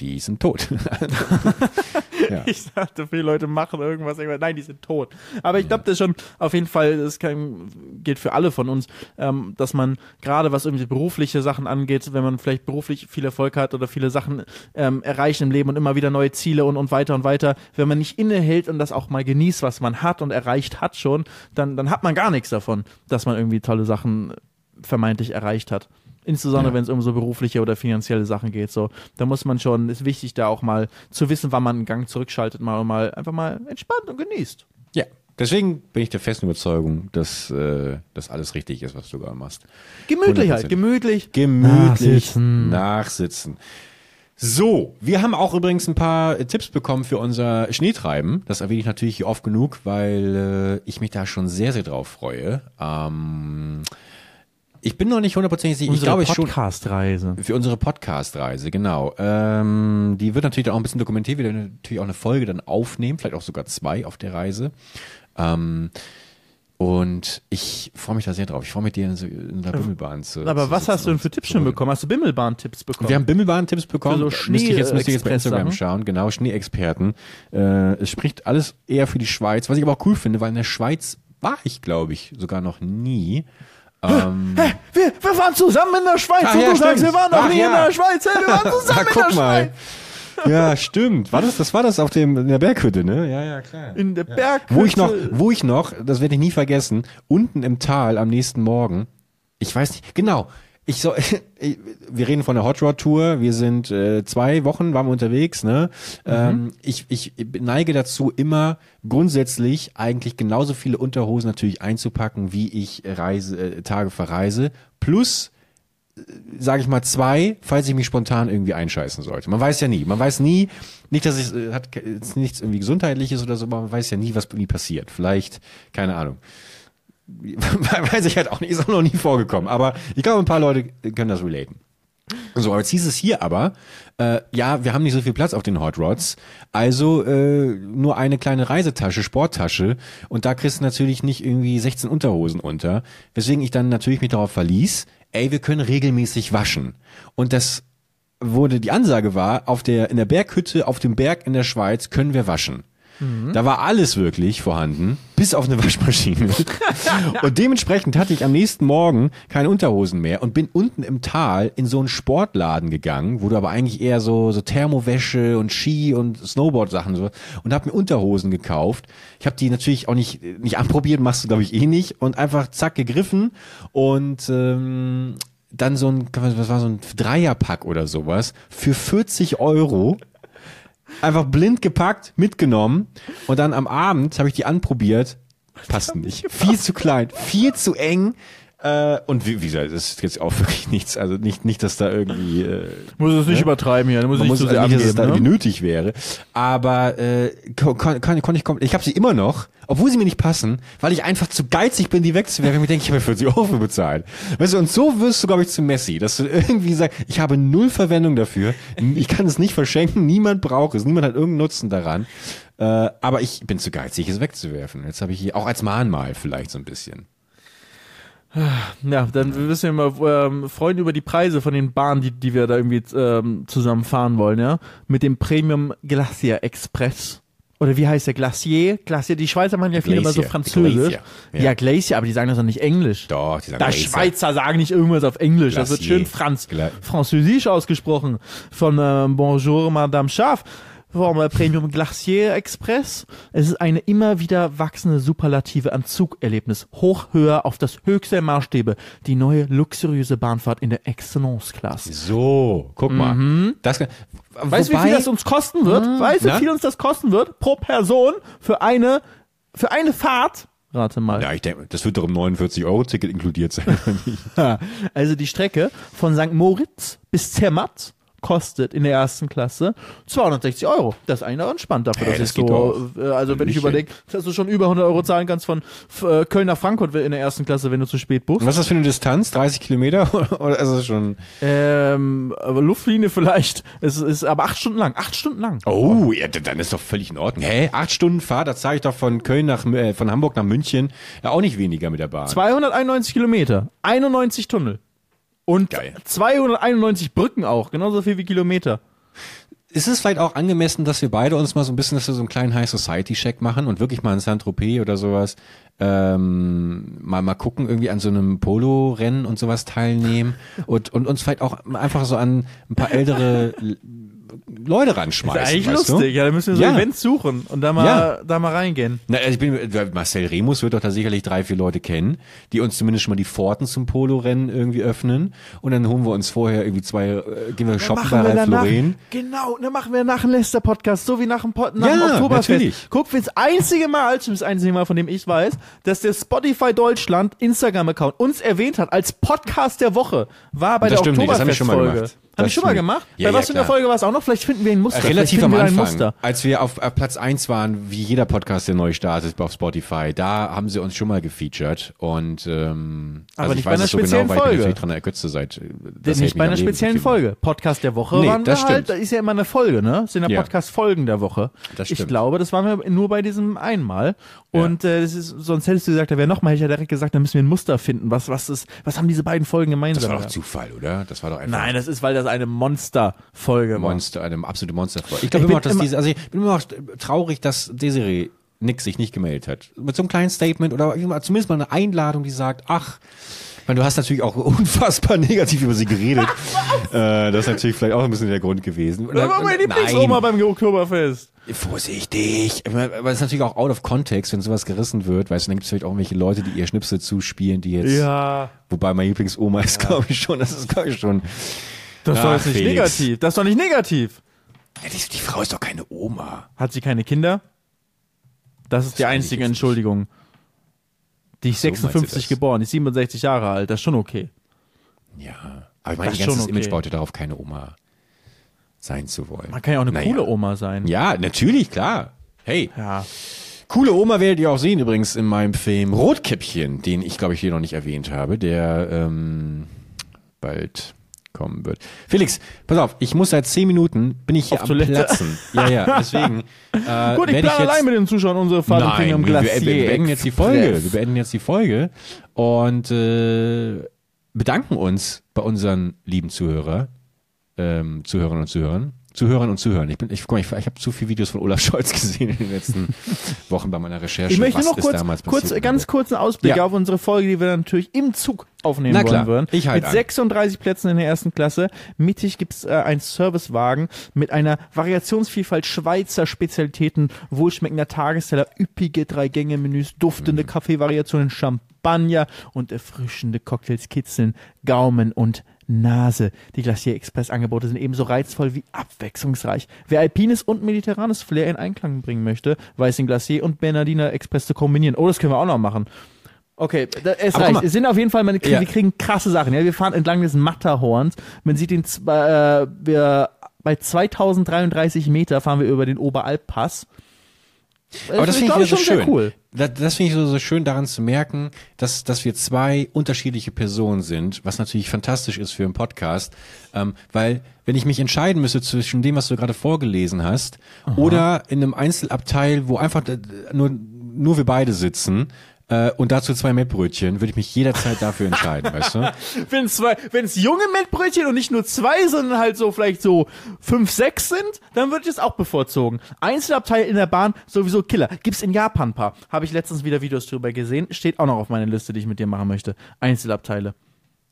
die sind tot. ja. Ich sagte, viele Leute machen irgendwas. Meine, Nein, die sind tot. Aber ich glaube, das ist schon auf jeden Fall, das kann, gilt für alle von uns, ähm, dass man gerade was irgendwie berufliche Sachen angeht, wenn man vielleicht beruflich viel Erfolg hat oder viele Sachen ähm, erreicht im Leben und immer wieder neue Ziele und, und weiter und weiter, wenn man nicht innehält und das auch mal genießt, was man hat und erreicht hat schon, dann, dann hat man gar nichts davon, dass man irgendwie tolle Sachen vermeintlich erreicht hat. Insbesondere Ja. wenn es um so berufliche oder finanzielle Sachen geht. So, da muss man schon, ist wichtig, da auch mal zu wissen, wann man einen Gang zurückschaltet, mal und mal einfach mal entspannt und genießt. Ja. Deswegen bin ich der festen Überzeugung, dass äh, das alles richtig ist, was du gerade machst. Gemütlich halt, 100%. gemütlich. Gemütlich Nachsitzen. nachsitzen. So, wir haben auch übrigens ein paar äh, Tipps bekommen für unser Schneetreiben. Das erwähne ich natürlich hier oft genug, weil äh, ich mich da schon sehr, sehr drauf freue. Ähm, ich bin noch nicht hundertprozentig sicher. Ich Unsere glaube ich schon. Podcast-Reise. Für unsere Podcast-Reise, genau. Ähm, die wird natürlich dann auch ein bisschen dokumentiert. Wir werden natürlich auch eine Folge dann aufnehmen, vielleicht auch sogar zwei auf der Reise. Ähm, und ich freue mich da sehr drauf. Ich freue mich, dir in, der Bimmelbahn zu Aber zu was hast du denn für Tipps schon bekommen? Hast du Bimmelbahn-Tipps bekommen? Wir haben Bimmelbahn-Tipps bekommen. Für so müsste ich jetzt, müsste ich jetzt bei Instagram schauen. Genau, Schneeexperten. Äh, es spricht alles eher für die Schweiz, was ich aber auch cool finde, weil in der Schweiz war ich, glaube ich, sogar noch nie. Ähm, wir, wir waren zusammen in der Schweiz Ach und ja, du sagst, stimmt. wir waren noch Ach nie ja. in der Schweiz. Hey, wir waren zusammen ah, in der mal. Schweiz. Ja, stimmt. War das, das war das auf dem, in der Berghütte, ne? Ja, ja, klar. In der Berg. Wo ich noch, wo ich noch, das werde ich nie vergessen, unten im Tal am nächsten Morgen, ich weiß nicht, genau, ich so, wir reden von der Hot Rod Tour, wir sind äh, zwei Wochen, waren wir unterwegs, ne? Ähm, ich, ich neige dazu, immer grundsätzlich eigentlich genauso viele Unterhosen natürlich einzupacken, wie ich Reise, äh, Tage verreise, plus sage ich mal, zwei, falls ich mich spontan irgendwie einscheißen sollte. Man weiß ja nie. Man weiß nie, nicht, dass es äh, hat nichts irgendwie gesundheitliches oder so, aber man weiß ja nie, was irgendwie passiert. Vielleicht, keine Ahnung. weiß ich halt auch nicht, ist auch noch nie vorgekommen. Aber ich glaube, ein paar Leute können das relaten. So, aber jetzt hieß es hier aber, äh, ja, wir haben nicht so viel Platz auf den Hot Rods, also äh, nur eine kleine Reisetasche, Sporttasche und da kriegst du natürlich nicht irgendwie 16 Unterhosen unter, weswegen ich dann natürlich mich darauf verließ, ey, wir können regelmäßig waschen. Und das wurde, die Ansage war, auf der, in der Berghütte, auf dem Berg in der Schweiz können wir waschen. Da war alles wirklich vorhanden, bis auf eine Waschmaschine. und dementsprechend hatte ich am nächsten Morgen keine Unterhosen mehr und bin unten im Tal in so einen Sportladen gegangen, wo du aber eigentlich eher so, so Thermowäsche und Ski und Snowboard-Sachen so und habe mir Unterhosen gekauft. Ich habe die natürlich auch nicht, nicht anprobiert, machst du glaube ich eh nicht und einfach zack gegriffen und ähm, dann so ein, was war so ein Dreierpack oder sowas für 40 Euro einfach blind gepackt, mitgenommen und dann am Abend habe ich die anprobiert. Passt nicht. Viel zu klein, viel zu eng. Äh, und wie, wie gesagt, das ist jetzt auch wirklich nichts, also nicht, nicht, dass da irgendwie äh, Muss es nicht übertreiben hier, muss man ich muss zu also nicht, dass es da abgeben. irgendwie Ne? nötig wäre. Aber äh, kon, kon, kon, ich, komplett- ich habe sie immer noch, obwohl sie mir nicht passen, weil ich einfach zu geizig bin, die wegzuwerfen. Ich denke, ich habe 40 Euro für bezahlt. Weißt du, und so wirst du, glaube ich, zu Messi, dass du irgendwie sagst, ich habe null Verwendung dafür, ich kann es nicht verschenken, niemand braucht es, niemand hat irgendeinen Nutzen daran. Äh, aber ich bin zu geizig, es wegzuwerfen. Jetzt habe ich hier auch als Mahnmal vielleicht so ein bisschen. Ja, dann wissen wir mal ähm, freuen über die Preise von den Bahnen, die, die wir da irgendwie ähm, zusammen fahren wollen, ja. Mit dem Premium Glacier Express. Oder wie heißt der? Glacier? Glacier, die Schweizer machen ja viel immer so Glacier. französisch. Glacier, Ja. ja. Glacier, aber die sagen das doch nicht Englisch. Doch, die sagen Da Glacier. Schweizer sagen nicht irgendwas auf Englisch. Das wird Glacier. schön Franz französisch ausgesprochen. Von äh, Bonjour, Madame Schaf. Äh, Premium Glacier Express. Es ist eine immer wieder wachsende Superlative an Zugerlebnis. Hoch, höher, auf das höchste Maßstäbe. Die neue luxuriöse Bahnfahrt in der Excellence-Klasse. So, guck mal. Das, Mhm. Weißt du, wie viel das uns kosten wird? weißt du, wie viel uns das kosten wird? Pro Person für eine, für eine Fahrt? Rate mal. Ja, ich denke, das wird doch im 49-Euro-Ticket inkludiert sein. Also die Strecke von St. Moritz bis Zermatt kostet in der ersten Klasse 260 Euro. Das ist eigentlich noch entspannt dafür, Hey, dass das ich so, äh, also wenn ich überlege, dass du schon über 100 Euro zahlen kannst von äh, Köln nach Frankfurt in der ersten Klasse, wenn du zu spät buchst. Und was ist das für eine Distanz? 30 Kilometer? Oder ist es schon. Ähm, aber Luftlinie vielleicht. Es ist aber acht Stunden lang. Acht Stunden lang. Oh, ja, dann ist doch völlig in Ordnung. Hä? Acht Stunden Fahrt, da zahle ich doch von Köln nach, äh, von Hamburg nach München. Ja, auch nicht weniger mit der Bahn. 291 Kilometer, 91 Tunnel. Und Geil. 291 Brücken auch, genauso viel wie Kilometer. Ist es vielleicht auch angemessen, dass wir beide uns mal so ein bisschen, dass wir so einen kleinen High Society Check machen und wirklich mal in Saint-Tropez oder sowas, ähm, mal, mal gucken, irgendwie an so einem Polo-Rennen und sowas teilnehmen und, und uns vielleicht auch einfach so an ein paar ältere Leute ranschmeißen. ist eigentlich weißt lustig. Du? Ja, da müssen wir so Ja. Events suchen und da mal, Ja. da mal reingehen. Na, also ich bin, Marcel Remus wird doch da sicherlich drei, vier Leute kennen, die uns zumindest schon mal die Pforten zum Polo-Rennen irgendwie öffnen. Und dann holen wir uns vorher irgendwie zwei, äh, gehen wir shoppen bei Ralf Lauren. genau, dann machen wir nach dem Lester-Podcast, so wie nach dem, Pod, nach Ja, dem Oktoberfest. natürlich. Guck, für das einzige Mal, das einzige Mal, von dem ich weiß, dass der Spotify Deutschland Instagram-Account uns erwähnt hat als Podcast der Woche, war bei Das der das haben wir schon mal Oktoberfest-Folge. gemacht. Das schon mal stimmt. gemacht? Ja, bei was für einer. Folge war es auch noch? Vielleicht finden wir ein Muster. Relativ Vielleicht am Anfang, Muster. als wir auf, auf Platz eins waren, wie jeder Podcast, der neu startet auf Spotify, da haben sie uns schon mal gefeatured. Und ähm, Aber also nicht ich bei weiß einer es so speziellen genau, weil ich Folge. natürlich dran ergötze seit. äh, Das nicht bei einer speziellen. Folge. Podcast der Woche Nee, waren das wir halt, stimmt. da ist ja immer eine Folge, ne? Das sind ja. Podcast-Folgen der Woche. Das ich stimmt. glaube, das waren wir nur bei diesem einmal. Und äh, das ist, sonst hättest du gesagt, da wäre noch mal, hätte ich ja direkt gesagt, da müssen wir ein Muster finden. Was, was ist, was haben diese beiden Folgen gemeinsam? Das war doch Zufall, oder? Das war doch einfach. Nein, das ist, weil das eine Monster-Folge war. Monster, eine absolute Monsterfolge. Ich glaube immer bin noch, dass immer- diese, also ich bin immer noch traurig, dass Desiree Nix sich nicht gemeldet hat. Mit so einem kleinen Statement oder zumindest mal eine Einladung, die sagt, ach, meine, du hast natürlich auch unfassbar negativ über sie geredet. äh, das ist natürlich vielleicht auch ein bisschen der Grund gewesen. Das war meine Lieblingsoma beim Oktoberfest. Vorsichtig. Aber es ist natürlich auch out of context, wenn sowas gerissen wird. Weißt du, dann gibt es vielleicht auch irgendwelche Leute, die ihr Schnipsel zuspielen, die jetzt. Ja. Wobei mein Lieblingsoma ist, glaube ich schon, das ist, glaube ich, schon. Das ist doch Ach, jetzt nicht Felix. negativ. Das ist doch nicht negativ. Ja, die, die Frau ist doch keine Oma. Hat sie keine Kinder? Das ist die Das ich einzige Entschuldigung. Die ist So meinst du 56 das? geboren, die ist 67 Jahre alt, das ist schon okay. Ja. Aber ich meine, Das ihr ganzes schon Image okay. baut ja darauf, keine Oma sein zu wollen. Man kann ja auch eine Naja. coole Oma sein. Ja, natürlich, klar. Hey, Ja. coole Oma werdet ihr auch sehen übrigens in meinem Film Rotkäppchen, den ich glaube ich hier noch nicht erwähnt habe, der ähm, bald kommen wird. Felix, pass auf, ich muss seit zehn Minuten, bin ich hier Auf am Toilette. Platzen. Ja, ja, deswegen. Äh, Gut, ich plane jetzt- allein mit den Zuschauern unsere Fahrt Nein, Premium wir, wir, Glacier wir beenden jetzt die. Folge. Wir beenden jetzt die Folge und äh, bedanken uns bei unseren lieben Zuhörer, ähm, Zuhörern und Zuhörern. Zuhörern und Zuhörern. Ich bin, ich, ich, ich habe zu viele Videos von Olaf Scholz gesehen in den letzten Wochen bei meiner Recherche. Ich möchte was noch kurz, kurz ganz kurzen Ausblick Ja. auf unsere Folge, die wir dann natürlich im Zug aufnehmen Na klar, wollen würden. ich halt mit an. 36 Plätzen in der ersten Klasse. Mittig gibt's äh, einen Servicewagen mit einer Variationsvielfalt Schweizer Spezialitäten, wohlschmeckender Tagesteller, üppige Drei-Gänge-Menüs, duftende Mhm. Kaffeevariationen, Champagner und erfrischende Cocktails kitzeln Gaumen und Nase. Die Glacier Express Angebote sind ebenso reizvoll wie abwechslungsreich. Wer alpines und mediterranes Flair in Einklang bringen möchte, weiß den Glacier und Bernardiner Express zu kombinieren. Oh, das können wir auch noch machen. Okay, es Aber reicht. Es sind auf jeden Fall, man, Ja. wir kriegen krasse Sachen. Ja, wir fahren entlang des Matterhorns. Man sieht den, äh, wir, bei 2033 Meter fahren wir über den Oberalppass. Aber das finde ich wieder so schon schön. cool. Das, das finde ich so, so schön daran zu merken, dass, dass wir zwei unterschiedliche Personen sind, was natürlich fantastisch ist für einen Podcast. Ähm, weil, wenn ich mich entscheiden müsste zwischen dem, was du gerade vorgelesen hast, oder in einem Einzelabteil, wo einfach nur, nur wir beide sitzen, äh, und dazu zwei Mettbrötchen, würde ich mich jederzeit dafür entscheiden, weißt du? Wenn es zwei, wenn es junge Mettbrötchen und nicht nur zwei, sondern halt so vielleicht so fünf, sechs sind, dann würde ich es auch bevorzugen. Einzelabteil in der Bahn sowieso Killer. Gibt's in Japan ein paar. Habe ich letztens wieder Videos drüber gesehen. Steht auch noch auf meiner Liste, die ich mit dir machen möchte. Einzelabteile.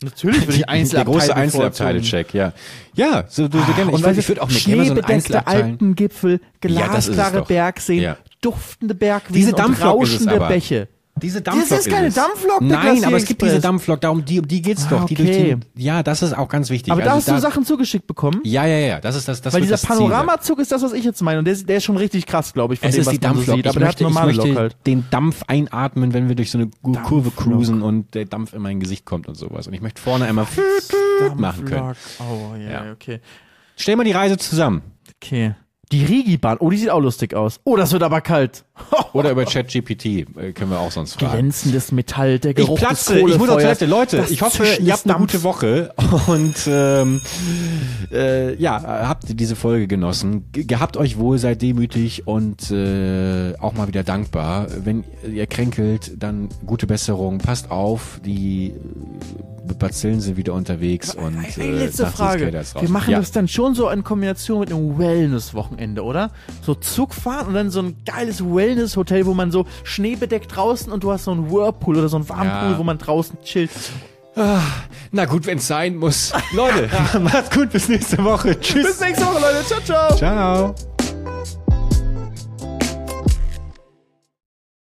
Natürlich würde ich Der Einzelabteile große bevorzugen. Einzelabteile-Check, ja. Ja, so, du, so gerne. Und Ich, würd- ich würde auch mir gerne so schneebedeckte Einzelabteil. Alpengipfel, Ja, glasklare doch. Bergseen, Ja. duftende Bergwiesen Diese und rauschende. Bäche. Diese Dampflok ist keine. Dampflok, der Nein, Glacier aber es gibt Express. diese Dampflok, darum die, um die geht's Ah, doch. Die durch okay. die, ja, das ist auch ganz wichtig. Aber da Also hast du Sachen zugeschickt bekommen? Ja, ja, ja, das ist das, das Weil dieser das. Panoramazug ist das, was ich jetzt meine. Und der, ist- der ist schon richtig krass, glaube ich, von Es dem, ist was die man so Dampflok. sieht. ich Aber der hat möchte, ich möchte halt. den Dampf einatmen, wenn wir durch so eine Gu- Kurve Dampflok. cruisen und der Dampf in mein Gesicht kommt und sowas. Und ich möchte vorne einmal machen können. Dampflok. Oh, ja, Ja. okay. Stell mal die Reise zusammen. Okay. Die Rigibahn. Oh, die sieht auch lustig aus. Oh, das wird aber kalt. Oder über ChatGPT äh, können wir auch sonst fragen. Glänzendes Metall, der Ich Geruch platze, des ich muss auf Toilette. Leute, das ich hoffe, ihr habt eine gute Woche und ähm, äh, ja, habt diese Folge genossen. Ge gehabt euch wohl, seid demütig und äh, auch mal wieder dankbar. Wenn ihr kränkelt, dann gute Besserung. Passt auf, die äh, Bazillen sind wieder unterwegs und äh, letzte Frage. Wir machen ja. das dann schon so in Kombination mit einem Wellness-Wochenende, oder? So Zug fahren und dann so ein geiles Wellness-Hotel, wo man so schneebedeckt draußen und du hast so einen Whirlpool oder so einen Warmpool, ja. wo man draußen chillt. Ah, na gut, wenn es sein muss. Leute, macht's gut, bis nächste Woche. Tschüss. Bis nächste Woche, Leute. Ciao, ciao. Ciao.